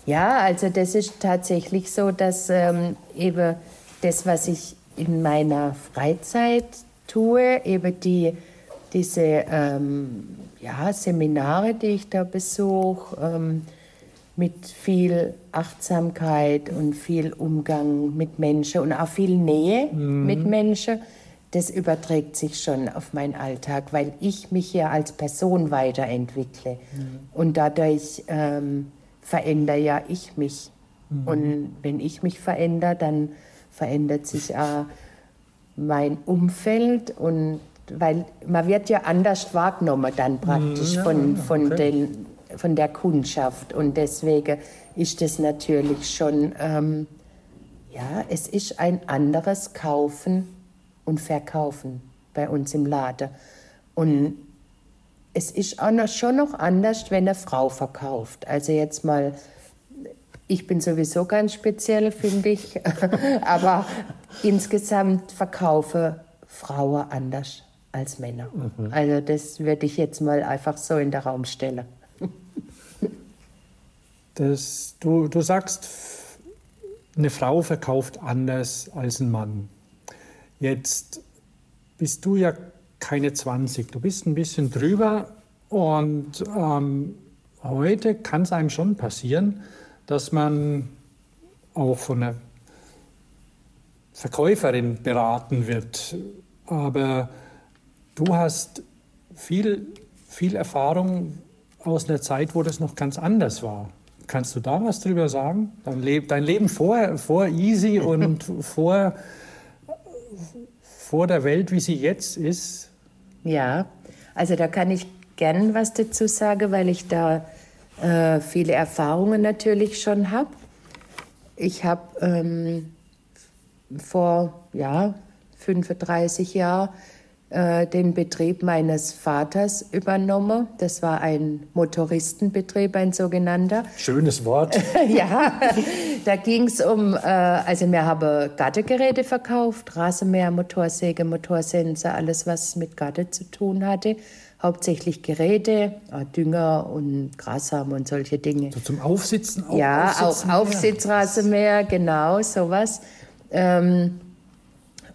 Speaker 3: Ja, also das ist tatsächlich so, dass ähm, eben das, was ich in meiner Freizeit tue, eben die, diese ähm, ja, Seminare, die ich da besuche, ähm, mit viel Achtsamkeit und viel Umgang mit Menschen und auch viel Nähe mhm. mit Menschen, das überträgt sich schon auf meinen Alltag, weil ich mich ja als Person weiterentwickle mhm. und dadurch ähm, verändere ja ich mich. Mhm. Und wenn ich mich verändere, dann verändert sich auch mein Umfeld und weil man wird ja anders wahrgenommen dann praktisch
Speaker 2: Ja,
Speaker 3: von,
Speaker 2: okay.
Speaker 3: von, den, von der Kundschaft. Und deswegen ist das natürlich schon, ähm, ja, es ist ein anderes Kaufen und Verkaufen bei uns im Laden. Und es ist auch noch, schon noch anders, wenn eine Frau verkauft. Also jetzt mal, ich bin sowieso ganz speziell, finde ich, aber insgesamt verkaufe Frauen anders als Männer. Also das würde ich jetzt mal einfach so in den Raum stellen.
Speaker 2: Das, du, du sagst, eine Frau verkauft anders als ein Mann. Jetzt bist du ja keine 20, du bist ein bisschen drüber und ähm, heute kann es einem schon passieren, dass man auch von einer Verkäuferin beraten wird. Aber du hast viel, viel Erfahrung aus einer Zeit, wo das noch ganz anders war. Kannst du da was drüber sagen? Dein, Leb dein Leben vor, vor Easy und vor, vor der Welt, wie sie jetzt ist?
Speaker 3: Ja, also da kann ich gern was dazu sagen, weil ich da äh, viele Erfahrungen natürlich schon habe. Ich habe ähm, vor ja, 35 Jahren äh, den Betrieb meines Vaters übernommen. Das war ein Motoristenbetrieb, ein sogenannter.
Speaker 2: Schönes Wort.
Speaker 3: ja, da ging es um, äh, also wir haben Gattegeräte verkauft, Rasenmäher, Motorsäge, Motorsense, alles was mit Gatte zu tun hatte. Hauptsächlich Geräte, äh, Dünger und Grassamen und solche Dinge.
Speaker 2: So zum Aufsitzen? Auch
Speaker 3: Ja,
Speaker 2: Aufsitzen,
Speaker 3: auch Aufsitzrasenmäher, genau, sowas. Ähm,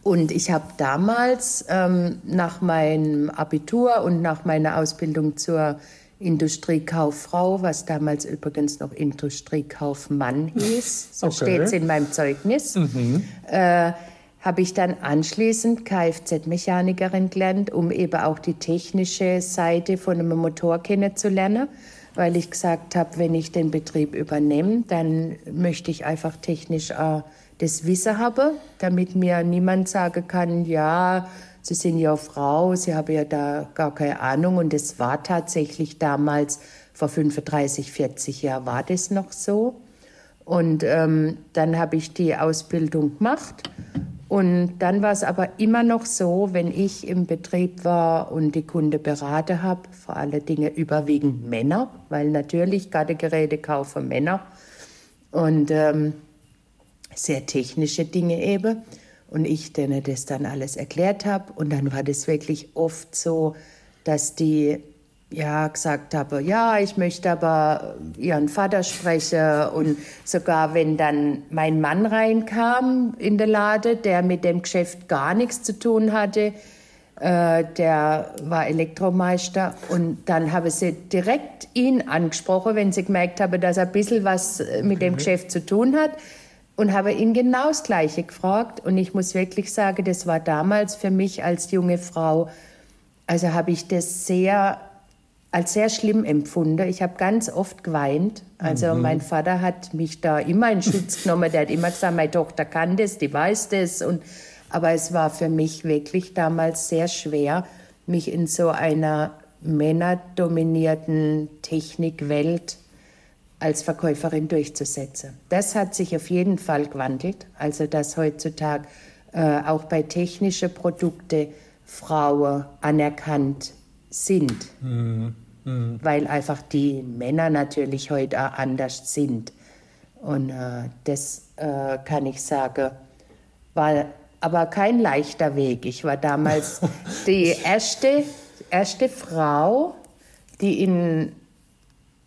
Speaker 3: und ich habe damals ähm, nach meinem Abitur und nach meiner Ausbildung zur Industriekauffrau, was damals übrigens noch Industriekaufmann hieß, so
Speaker 2: Okay.
Speaker 3: steht es in meinem Zeugnis, äh, habe ich dann anschließend Kfz-Mechanikerin gelernt, um eben auch die technische Seite von einem Motor kennenzulernen, weil ich gesagt habe, wenn ich den Betrieb übernehme, dann möchte ich einfach technisch äh, das Wissen haben, damit mir niemand sagen kann, ja, Sie sind ja Frau, Sie haben ja da gar keine Ahnung. Und es war tatsächlich damals, vor 35, 40 Jahren war das noch so. Und ähm, dann habe ich die Ausbildung gemacht. Und dann war es aber immer noch so, wenn ich im Betrieb war und die Kunde beraten habe, vor allen Dingen überwiegend Männer, weil natürlich Gartengeräte kaufen Männer und ähm, sehr technische Dinge eben. Und ich denen das dann alles erklärt habe. Und dann war das wirklich oft so, dass die ja gesagt haben, ja, ich möchte aber ihren Vater sprechen. Und sogar wenn dann mein Mann reinkam in den Lade, der mit dem Geschäft gar nichts zu tun hatte, äh, der war Elektromeister und dann habe sie direkt ihn angesprochen, wenn sie gemerkt habe, dass er ein bisschen was mit dem Geschäft zu tun hat und habe ihn genau das Gleiche gefragt. Und ich muss wirklich sagen, das war damals für mich als junge Frau, also habe ich das sehr als sehr schlimm empfunden. Ich habe ganz oft geweint. Also mein Vater hat mich da immer in Schutz genommen. Der hat immer gesagt, meine Tochter kann das, die weiß das. Und, aber es war für mich wirklich damals sehr schwer, mich in so einer männerdominierten Technikwelt als Verkäuferin durchzusetzen. Das hat sich auf jeden Fall gewandelt. Also dass heutzutage äh, auch bei technischen Produkten Frauen anerkannt sind. Weil einfach die Männer natürlich heute auch anders sind. Und äh, das äh, kann ich sagen, war aber kein leichter Weg. Ich war damals die erste, erste Frau, die in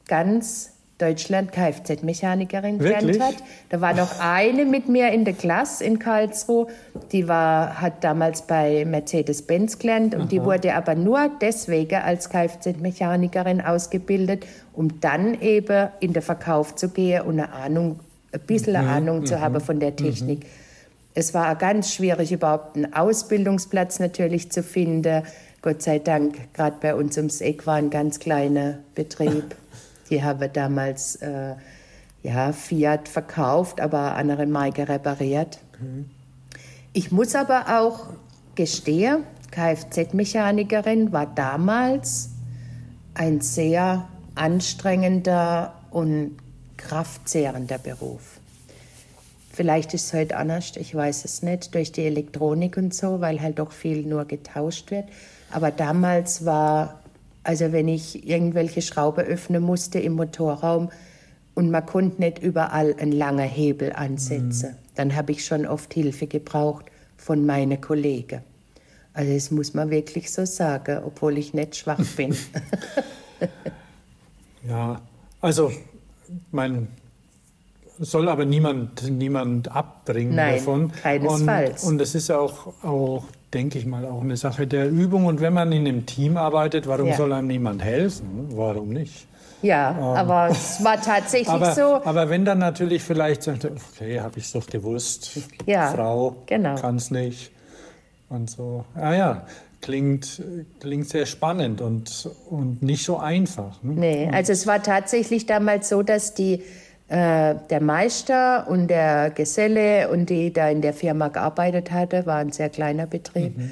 Speaker 3: ganz Deutschland Kfz-Mechanikerin gelernt hat. Da war noch eine mit mir in der Klasse in Karlsruhe, die war, hat damals bei Mercedes-Benz gelernt und die wurde aber nur deswegen als Kfz-Mechanikerin ausgebildet, um dann eben in den Verkauf zu gehen und eine Ahnung, ein bisschen eine Ahnung zu haben von der Technik. Es war ganz schwierig, überhaupt einen Ausbildungsplatz natürlich zu finden. Gott sei Dank, gerade bei uns ums Eck war ein ganz kleiner Betrieb. Die haben damals äh, ja, Fiat verkauft, aber andere Marke repariert. Ich muss aber auch gestehen, Kfz-Mechanikerin war damals ein sehr anstrengender und kraftzehrender Beruf. Vielleicht ist es heute anders, ich weiß es nicht, durch die Elektronik und so, weil halt doch viel nur getauscht wird. Aber damals war, also wenn ich irgendwelche Schraube öffnen musste im Motorraum und man konnte nicht überall einen langen Hebel ansetzen, mhm. dann habe ich schon oft Hilfe gebraucht von meinen Kollegen. Also das muss man wirklich so sagen, obwohl ich nicht schwach bin.
Speaker 2: ja, also mein soll aber niemand, niemand abbringen
Speaker 3: Nein,
Speaker 2: davon.
Speaker 3: Keinesfalls.
Speaker 2: Und, und es ist auch, auch, denke ich mal, auch eine Sache der Übung. Und wenn man in einem Team arbeitet, warum ja. soll einem niemand helfen? Warum nicht?
Speaker 3: Ja, ähm, aber es war tatsächlich
Speaker 2: aber,
Speaker 3: so.
Speaker 2: Aber wenn dann natürlich vielleicht sagt, okay, habe ich es doch gewusst, ja, Frau genau. kann es nicht. Und so, ah ja, klingt, klingt sehr spannend und, und nicht so einfach.
Speaker 3: Ne? Nee, also es war tatsächlich damals so, dass die äh, der Meister und der Geselle und die da in der Firma gearbeitet hatte, war ein sehr kleiner Betrieb, mhm.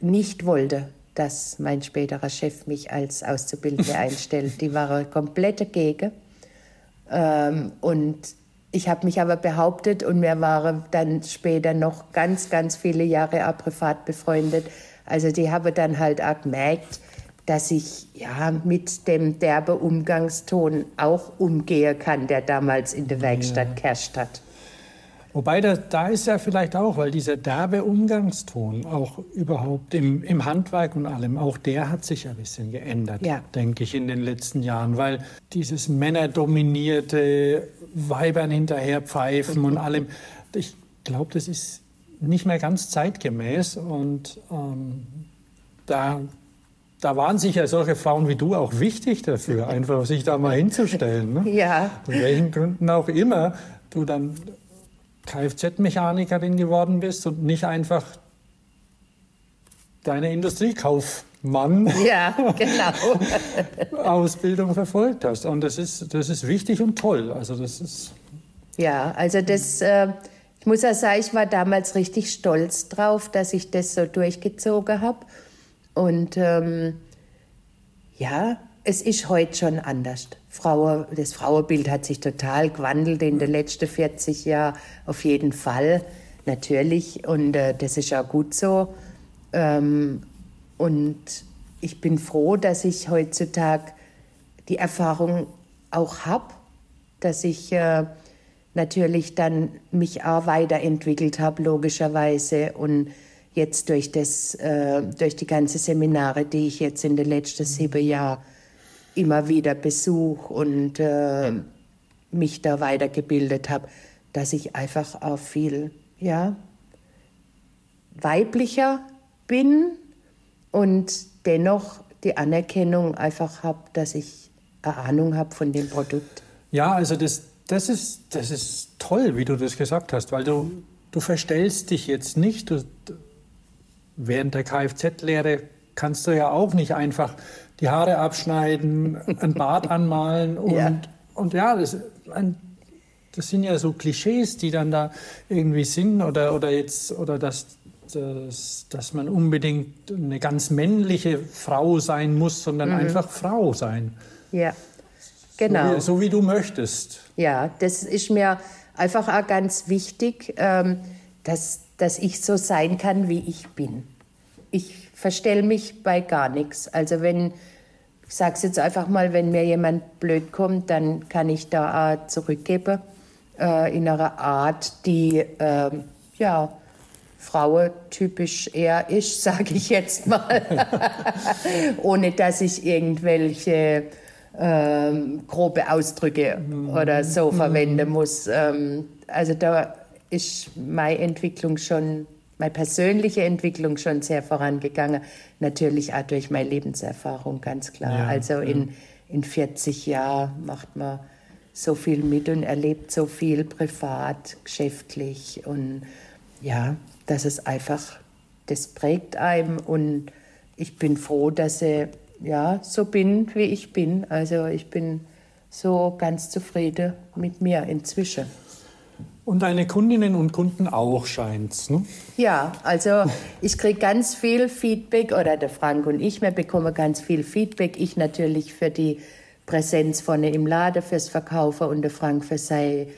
Speaker 3: nicht wollte, dass mein späterer Chef mich als Auszubildende einstellt. Die waren komplett dagegen. Ähm, und ich habe mich aber behauptet und wir waren dann später noch ganz, ganz viele Jahre auch privat befreundet. Also die haben dann halt auch gemerkt, dass ich ja mit dem derbe Umgangston auch umgehen kann, der damals in der Werkstatt ja. geherrscht hat.
Speaker 2: Wobei da, da ist ja vielleicht auch, weil dieser derbe Umgangston auch überhaupt im, im Handwerk und allem, auch der hat sich ein bisschen geändert, ja. denke ich, in den letzten Jahren, weil dieses männerdominierte Weibern hinterher pfeifen und allem, ich glaube, das ist nicht mehr ganz zeitgemäß und ähm, da da waren sicher solche Frauen wie du auch wichtig dafür, einfach sich da mal hinzustellen. Ne?
Speaker 3: Ja.
Speaker 2: Aus welchen Gründen auch immer du dann Kfz-Mechanikerin geworden bist und nicht einfach deine Industriekaufmann
Speaker 3: ja, genau.
Speaker 2: Ausbildung verfolgt hast. Und das ist, das ist wichtig und toll. Also das ist
Speaker 3: ja, also das, äh, ich muss ja sagen, ich war damals richtig stolz drauf, dass ich das so durchgezogen habe. Und ähm, ja, es ist heute schon anders. Frau, das Frauenbild hat sich total gewandelt in den letzten 40 Jahren, auf jeden Fall, natürlich. Und äh, das ist auch gut so. Ähm, und ich bin froh, dass ich heutzutage die Erfahrung auch habe, dass ich äh, natürlich dann mich auch weiterentwickelt habe, logischerweise. Und jetzt durch, das, äh, durch die ganzen Seminare, die ich jetzt in den letzten sieben Jahren immer wieder besuche und äh, mich da weitergebildet habe, dass ich einfach auch viel ja, weiblicher bin und dennoch die Anerkennung einfach habe, dass ich eine Ahnung habe von dem Produkt.
Speaker 2: Ja, also das, das, ist, das ist toll, wie du das gesagt hast, weil du, du verstellst dich jetzt nicht, du, während der Kfz-Lehre kannst du ja auch nicht einfach die Haare abschneiden, ein Bart anmalen und ja, und ja das, ein, das, sind ja so Klischees, die dann da irgendwie sind oder, oder jetzt oder dass, dass, dass man unbedingt eine ganz männliche Frau sein muss, sondern mhm. einfach Frau sein.
Speaker 3: Ja, genau.
Speaker 2: So wie, so wie, du möchtest.
Speaker 3: Ja, das ist mir einfach auch ganz wichtig, ähm, dass dass ich so sein kann, wie ich bin. Ich verstelle mich bei gar nichts. Also wenn, ich sage es jetzt einfach mal, wenn mir jemand blöd kommt, dann kann ich da auch zurückgeben äh, in einer Art, die äh, ja frauentypisch eher ist, sage ich jetzt mal, ohne dass ich irgendwelche ähm, grobe Ausdrücke oder so verwenden muss. Ähm, also da ist meine Entwicklung schon, meine persönliche Entwicklung schon sehr vorangegangen. Natürlich auch durch meine Lebenserfahrung, ganz klar. Ja, also in, in 40 Jahren macht man so viel mit und erlebt so viel privat, geschäftlich. Und ja, das ist einfach, das prägt einem. Und ich bin froh, dass ich ja, so bin, wie ich bin. Also ich bin so ganz zufrieden mit mir inzwischen.
Speaker 2: Und deine Kundinnen und Kunden auch, scheint's, ne?
Speaker 3: Ja, also ich kriege ganz viel Feedback, oder der Frank und ich, wir bekommen ganz viel Feedback. Ich natürlich für die Präsenz vorne im Laden, fürs Verkaufen und der Frank für seine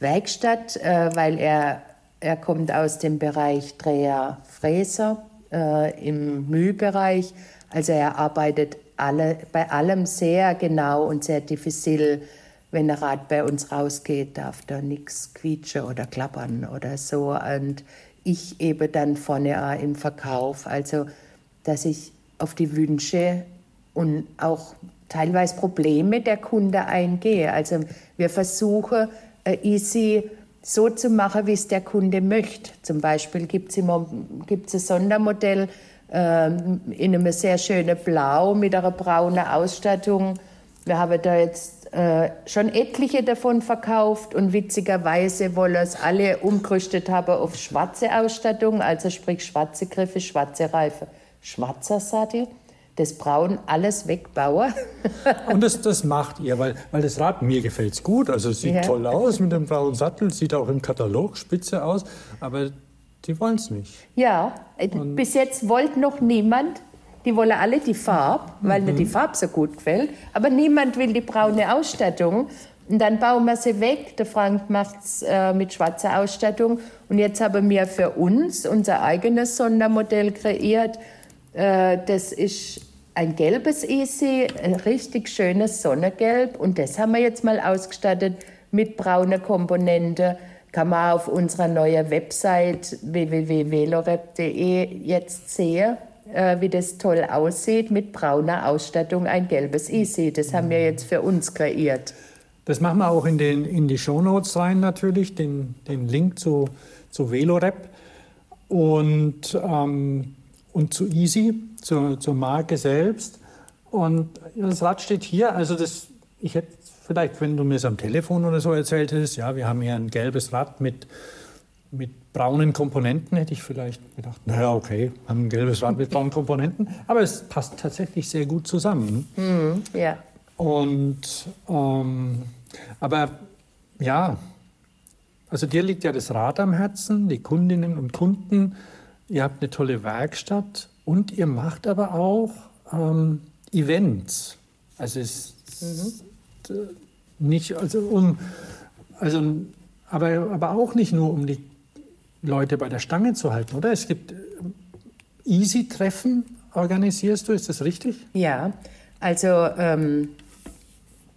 Speaker 3: Werkstatt, äh, weil er, er kommt aus dem Bereich Dreher Fräser äh, im Mühlbereich. Also er arbeitet alle, bei allem sehr genau und sehr diffizil wenn ein Rad bei uns rausgeht, darf da nichts quietschen oder klappern oder so. Und ich eben dann vorne auch im Verkauf, also dass ich auf die Wünsche und auch teilweise Probleme der Kunde eingehe. Also wir versuchen, easy so zu machen, wie es der Kunde möchte. Zum Beispiel gibt es ein Sondermodell äh, in einem sehr schönen Blau mit einer braunen Ausstattung. Wir haben da jetzt äh, schon etliche davon verkauft und witzigerweise wollen es alle umgerüstet haben auf schwarze Ausstattung, also sprich schwarze Griffe, schwarze Reifen, schwarzer Sattel. Das Braun alles wegbauen.
Speaker 2: und das, das macht ihr, weil, weil das Rad, mir gefällt es gut, also es sieht ja. toll aus mit dem braunen Sattel, sieht auch im Katalog spitze aus, aber die wollen es nicht.
Speaker 3: Ja, äh, und bis jetzt wollte noch niemand die wollen alle die Farbe, weil mhm. mir die Farbe so gut gefällt. Aber niemand will die braune Ausstattung. Und dann bauen wir sie weg. Der Frank macht es äh, mit schwarzer Ausstattung. Und jetzt haben wir für uns unser eigenes Sondermodell kreiert. Äh, das ist ein gelbes Easy, ein richtig schönes Sonnengelb. Und das haben wir jetzt mal ausgestattet mit brauner Komponente. Kann man auf unserer neuen Website www.velorep.de jetzt sehen äh, wie das toll aussieht mit brauner Ausstattung, ein gelbes Easy. Das haben wir jetzt für uns kreiert.
Speaker 2: Das machen wir auch in, den, in die Shownotes rein natürlich, den, den Link zu, zu Velorep und, ähm, und zu Easy, zur, zur Marke selbst. Und das Rad steht hier, also das, ich hätte vielleicht, wenn du mir es am Telefon oder so erzählt hättest, ja, wir haben hier ein gelbes Rad mit mit braunen Komponenten hätte ich vielleicht gedacht, naja, okay, haben ein gelbes Rad mit braunen Komponenten. Aber es passt tatsächlich sehr gut zusammen.
Speaker 3: Mhm, ja.
Speaker 2: Und, ähm, aber ja, also dir liegt ja das Rad am Herzen, die Kundinnen und Kunden. Ihr habt eine tolle Werkstatt und ihr macht aber auch ähm, Events. Also es mhm. nicht, also um, also aber, aber auch nicht nur um die Leute bei der Stange zu halten, oder? Es gibt äh, Easy-Treffen, organisierst du, ist das richtig?
Speaker 3: Ja, also ähm,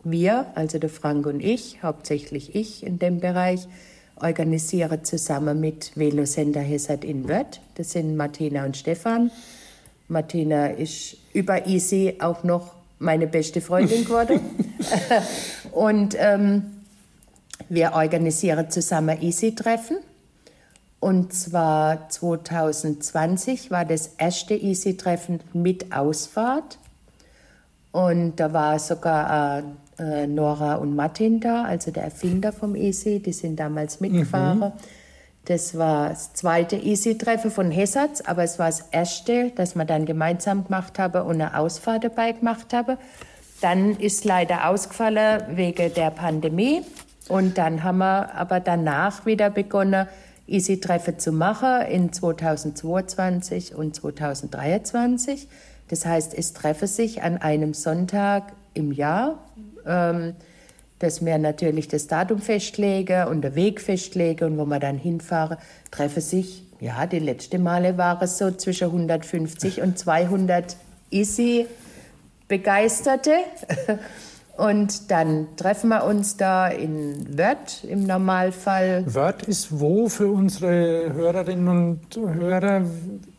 Speaker 3: wir, also der Frank und ich, hauptsächlich ich in dem Bereich, organisiere zusammen mit Velocenter Hessert in Wörth. Das sind Martina und Stefan. Martina ist über Easy auch noch meine beste Freundin geworden. und ähm, wir organisieren zusammen Easy-Treffen. Und zwar 2020 war das erste Easy-Treffen mit Ausfahrt. Und da war sogar äh, Nora und Martin da, also der Erfinder vom Easy, die sind damals mitgefahren. Mhm. Das war das zweite Easy-Treffen von Hessatz, aber es war das erste, das wir dann gemeinsam gemacht haben und eine Ausfahrt dabei gemacht haben. Dann ist leider ausgefallen wegen der Pandemie. Und dann haben wir aber danach wieder begonnen, Easy-Treffen zu machen in 2022 und 2023. Das heißt, es treffen sich an einem Sonntag im Jahr, ähm, dass wir natürlich das Datum festlegen und den Weg festlegen und wo wir dann hinfahren, treffen sich, ja, die letzten Male waren es so zwischen 150 und 200 Easy-Begeisterte. Und dann treffen wir uns da in Wörth im Normalfall.
Speaker 2: Wörth ist wo für unsere Hörerinnen und Hörer?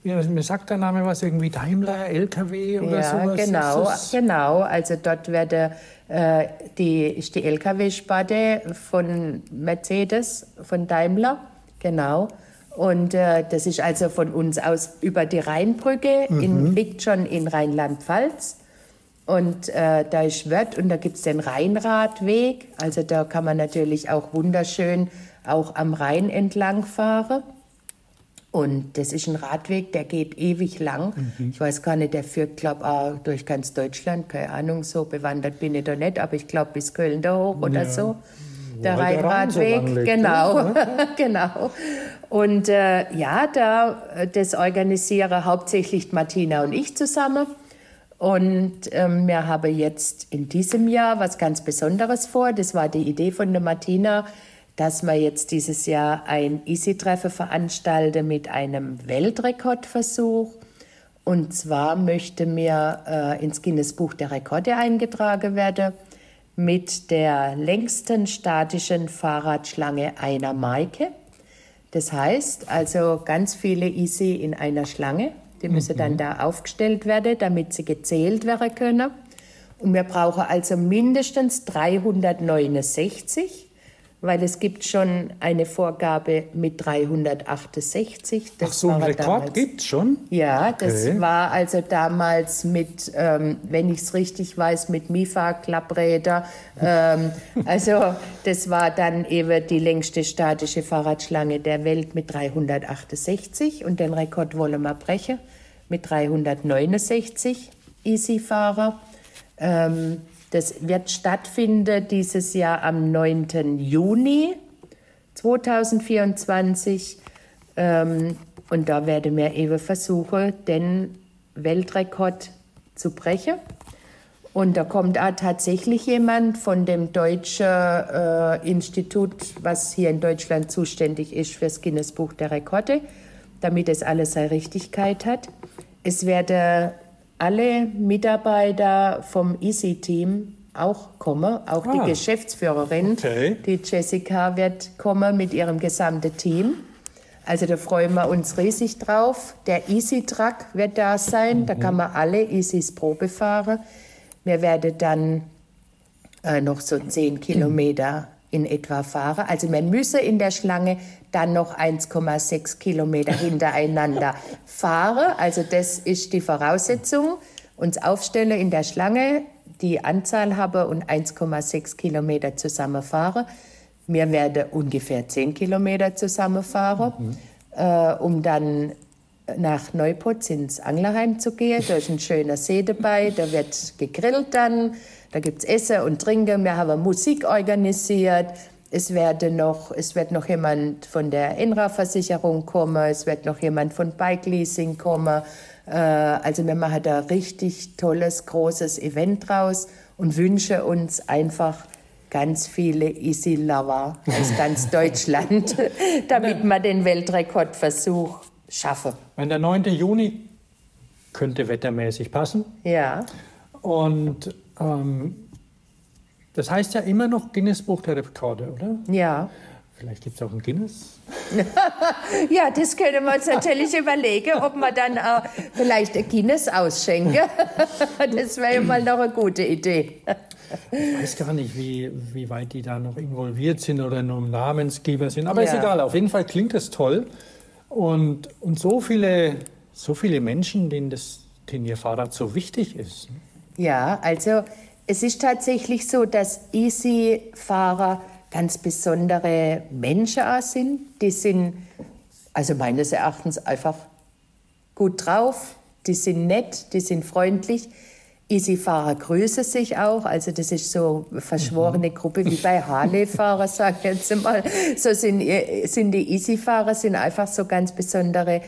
Speaker 2: Mir sagt der Name was, irgendwie Daimler, LKW oder
Speaker 3: ja,
Speaker 2: sowas?
Speaker 3: Genau, genau. Also dort werde, äh, die, ist die LKW-Sparte von Mercedes, von Daimler, genau. Und äh, das ist also von uns aus über die Rheinbrücke, mhm. in, liegt schon in Rheinland-Pfalz. Und äh, da ist Wörth und da gibt es den Rheinradweg. Also da kann man natürlich auch wunderschön auch am Rhein entlang fahren. Und das ist ein Radweg, der geht ewig lang. Mhm. Ich weiß gar nicht, der führt, glaube ich, durch ganz Deutschland. Keine Ahnung, so bewandert bin ich da nicht, aber ich glaube bis Köln da hoch oder ja. so. der Rheinradweg, so genau, ne? genau. Und äh, ja, da das organisiere hauptsächlich Martina und ich zusammen. Und ähm, wir haben jetzt in diesem Jahr was ganz Besonderes vor. Das war die Idee von der Martina, dass wir jetzt dieses Jahr ein Easy-Treffen veranstalten mit einem Weltrekordversuch. Und zwar möchte mir äh, ins Guinness Buch der Rekorde eingetragen werden mit der längsten statischen Fahrradschlange einer Maike. Das heißt also ganz viele Easy in einer Schlange. Die müssen mhm. dann da aufgestellt werden, damit sie gezählt werden können. Und wir brauchen also mindestens 369 weil es gibt schon eine Vorgabe mit 368.
Speaker 2: Das Ach so, ein Rekord gibt es schon?
Speaker 3: Ja, das okay. war also damals mit, ähm, wenn ich es richtig weiß, mit MIFA-Klappräder. Ähm, also das war dann eben die längste statische Fahrradschlange der Welt mit 368 und den Rekord wollen wir brechen mit 369 Easy-Fahrer. Ähm, das wird stattfinden dieses Jahr am 9. Juni 2024. Ähm, und da werden wir eben versuchen, den Weltrekord zu brechen. Und da kommt auch tatsächlich jemand von dem deutschen äh, Institut, was hier in Deutschland zuständig ist für das Guinness Buch der Rekorde, damit es alles seine Richtigkeit hat. Es werden alle Mitarbeiter vom Easy-Team auch kommen, auch ah. die Geschäftsführerin, okay. die Jessica, wird kommen mit ihrem gesamten Team. Also da freuen wir uns riesig drauf. Der Easy Truck wird da sein, mhm. da kann man alle Easys Probe fahren. Wir werden dann äh, noch so zehn Kilometer in etwa fahren. Also wir müssen in der Schlange dann noch 1,6 Kilometer hintereinander fahren. Also das ist die Voraussetzung. Uns aufstellen in der Schlange, die Anzahl habe und 1,6 Kilometer zusammenfahren. Wir werden ungefähr 10 Kilometer zusammenfahren, mhm. äh, um dann nach Neuputz ins Anglerheim zu gehen. Da ist ein schöner See dabei, da wird gegrillt dann, da gibt es Essen und Trinken. Wir haben Musik organisiert. Es, werde noch, es wird noch jemand von der Enra-Versicherung kommen, es wird noch jemand von Bike Leasing kommen. Äh, also wir machen da richtig tolles, großes Event draus und wünschen uns einfach ganz viele Easy Lover aus ganz Deutschland, damit wir den Weltrekordversuch schaffen.
Speaker 2: Wenn der 9. Juni könnte wettermäßig passen.
Speaker 3: Ja.
Speaker 2: Und ähm, das heißt ja immer noch Guinness Buch der Rekorde, oder?
Speaker 3: Ja.
Speaker 2: Vielleicht gibt es auch ein Guinness.
Speaker 3: ja, das können wir uns natürlich überlegen, ob wir dann auch vielleicht ein Guinness ausschenken. das wäre ja mal noch eine gute Idee.
Speaker 2: Ich weiß gar nicht, wie, wie weit die da noch involviert sind oder nur Namensgeber sind. Aber ja. ist egal, auf jeden Fall klingt das toll. Und, und so, viele, so viele Menschen, denen, das, denen ihr Fahrrad so wichtig ist.
Speaker 3: Ja, also es ist tatsächlich so, dass Easy-Fahrer ganz besondere Menschen sind. Die sind, also meines Erachtens, einfach gut drauf. Die sind nett, die sind freundlich. Easy-Fahrer grüßen sich auch. Also das ist so eine verschworene mhm. Gruppe wie bei Harley-Fahrer, sag ich jetzt mal. So sind, sind die Easy-Fahrer sind einfach so ganz besondere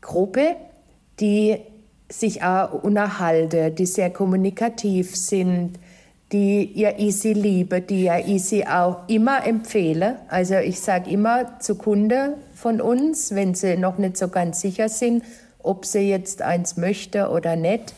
Speaker 3: Gruppe, die sich auch unterhalten, die sehr kommunikativ sind, die ihr Easy liebe, die ihr Easy auch immer empfehle. Also ich sage immer zu Kunden von uns, wenn sie noch nicht so ganz sicher sind, ob sie jetzt eins möchte oder nicht,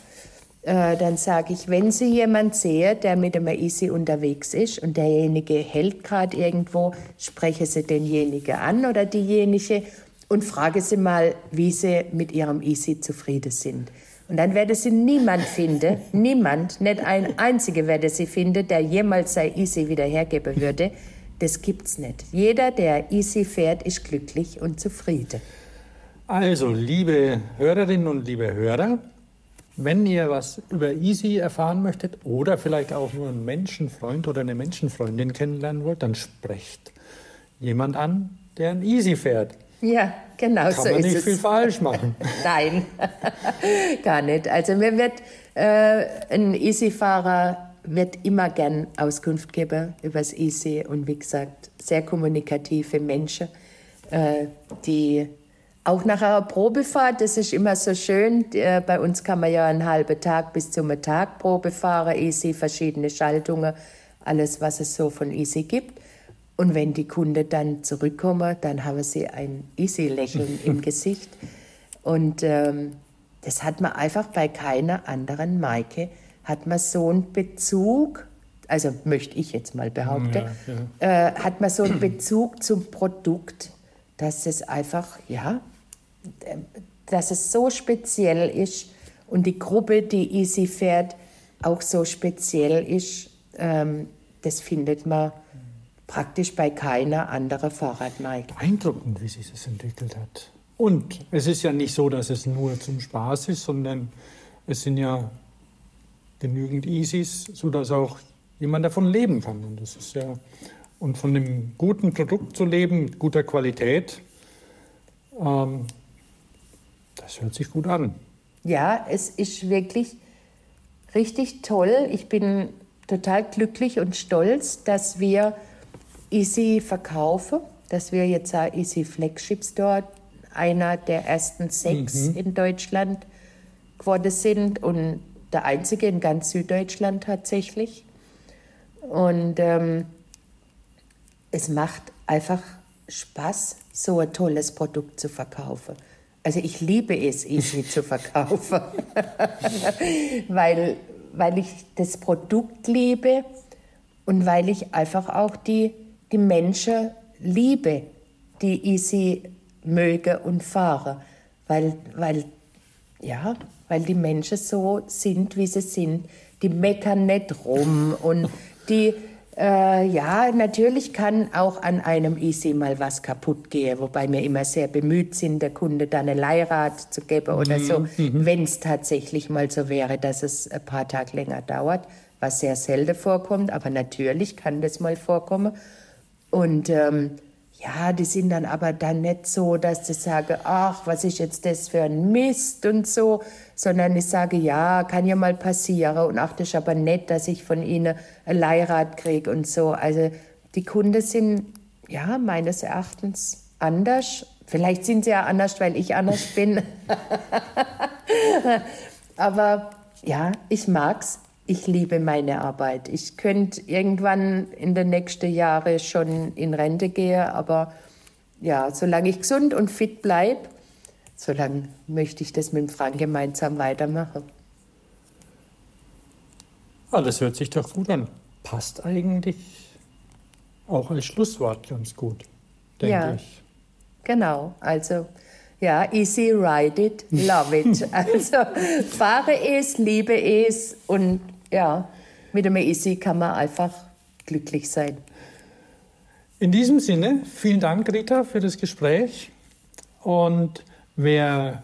Speaker 3: äh, dann sage ich, wenn Sie jemand sehen, der mit einem Easy unterwegs ist und derjenige hält gerade irgendwo, spreche Sie denjenigen an oder diejenige und frage Sie mal, wie Sie mit Ihrem Easy zufrieden sind. Und dann werde sie niemand finden, niemand, nicht ein einziger werde sie finden, der jemals sein Easy wieder hergeben würde. Das gibt's nicht. Jeder, der Easy fährt, ist glücklich und zufrieden.
Speaker 2: Also, liebe Hörerinnen und liebe Hörer, wenn ihr was über Easy erfahren möchtet oder vielleicht auch nur einen Menschenfreund oder eine Menschenfreundin kennenlernen wollt, dann sprecht jemand an, der ein Easy fährt.
Speaker 3: Ja, genau
Speaker 2: Kann
Speaker 3: so
Speaker 2: man
Speaker 3: ist
Speaker 2: nicht
Speaker 3: es.
Speaker 2: viel falsch machen.
Speaker 3: Nein, gar nicht. Also mir wird äh, ein Easy-Fahrer wird immer gern Auskunft geben über das Easy und wie gesagt, sehr kommunikative Menschen, äh, die auch nach einer Probefahrt, das ist immer so schön, äh, bei uns kann man ja einen halben Tag bis zum Tag Probe fahren, Easy, verschiedene Schaltungen, alles, was es so von Easy gibt. Und wenn die Kunden dann zurückkommen, dann haben sie ein Easy-Lächeln im Gesicht. Und ähm, das hat man einfach bei keiner anderen Marke, hat man so einen Bezug, also möchte ich jetzt mal behaupten, ja, ja. Äh, hat man so einen Bezug zum Produkt, dass es einfach, ja, dass es so speziell ist und die Gruppe, die Easy fährt, auch so speziell ist, ähm, das findet man praktisch bei keiner anderen Fahrradmarke.
Speaker 2: Beeindruckend, wie sich das entwickelt hat. Und es ist ja nicht so, dass es nur zum Spaß ist, sondern es sind ja genügend Easys, sodass auch jemand davon leben kann. Und das ist ja und von einem guten Produkt zu leben, guter Qualität, ähm, das hört sich gut an.
Speaker 3: Ja, es ist wirklich richtig toll. Ich bin total glücklich und stolz, dass wir Easy verkaufen, dass wir jetzt ein Easy Flagship Store, einer der ersten sechs mhm. in Deutschland geworden sind und der einzige in ganz Süddeutschland tatsächlich. Und ähm, es macht einfach Spaß, so ein tolles Produkt zu verkaufen. Also ich liebe es, Easy zu verkaufen, weil, weil ich das Produkt liebe und weil ich einfach auch die, die Menschen liebe, die Easy möge und fahre. Weil, weil, ja, weil die Menschen so sind, wie sie sind. Die meckern nicht rum und die äh, ja, natürlich kann auch an einem Easy mal was kaputt gehen, wobei wir immer sehr bemüht sind, der Kunde dann ein Leihrad zu geben oder mhm. so, mhm. wenn es tatsächlich mal so wäre, dass es ein paar Tage länger dauert, was sehr selten vorkommt, aber natürlich kann das mal vorkommen. Und ähm, ja, die sind dann aber dann nicht so, dass sie sagen, ach, was ist jetzt das für ein Mist und so, sondern ich sage, ja, kann ja mal passieren und ach, das ist aber nett, dass ich von ihnen ein Leihrad kriege und so. Also die Kunden sind, ja, meines Erachtens anders. Vielleicht sind sie ja anders, weil ich anders bin. aber ja, ich mag's ich liebe meine Arbeit. Ich könnte irgendwann in den nächsten Jahren schon in Rente gehen, aber ja, solange ich gesund und fit bleibe, solange möchte ich das mit dem Frank gemeinsam weitermachen.
Speaker 2: Ah, das hört sich doch gut an. Passt eigentlich auch als Schlusswort ganz gut, denke ja, ich.
Speaker 3: Genau, also ja, easy ride it, love it. Also fahre es, liebe es und ja, mit dem Easy kann man einfach glücklich sein.
Speaker 2: In diesem Sinne, vielen Dank, Rita, für das Gespräch. Und wer,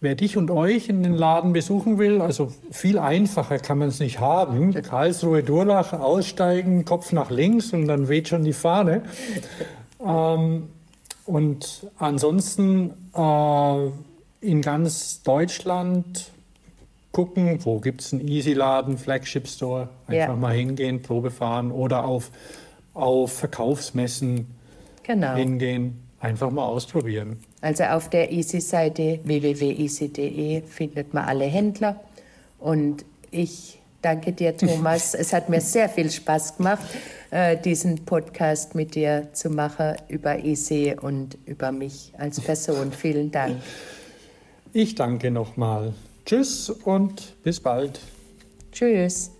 Speaker 2: wer dich und euch in den Laden besuchen will, also viel einfacher kann man es nicht haben. Karlsruhe, Durlach, aussteigen, Kopf nach links und dann weht schon die Fahne. ähm, und ansonsten äh, in ganz Deutschland gucken, wo gibt es einen Easy-Laden, Flagship Store, einfach ja. mal hingehen, Probe fahren oder auf, auf Verkaufsmessen genau. hingehen, einfach mal ausprobieren.
Speaker 3: Also auf der Easy-Seite www.easy.de findet man alle Händler und ich danke dir, Thomas. es hat mir sehr viel Spaß gemacht, äh, diesen Podcast mit dir zu machen über Easy und über mich als Person. Vielen Dank.
Speaker 2: Ich danke nochmal. Tschüss und bis bald.
Speaker 3: Tschüss.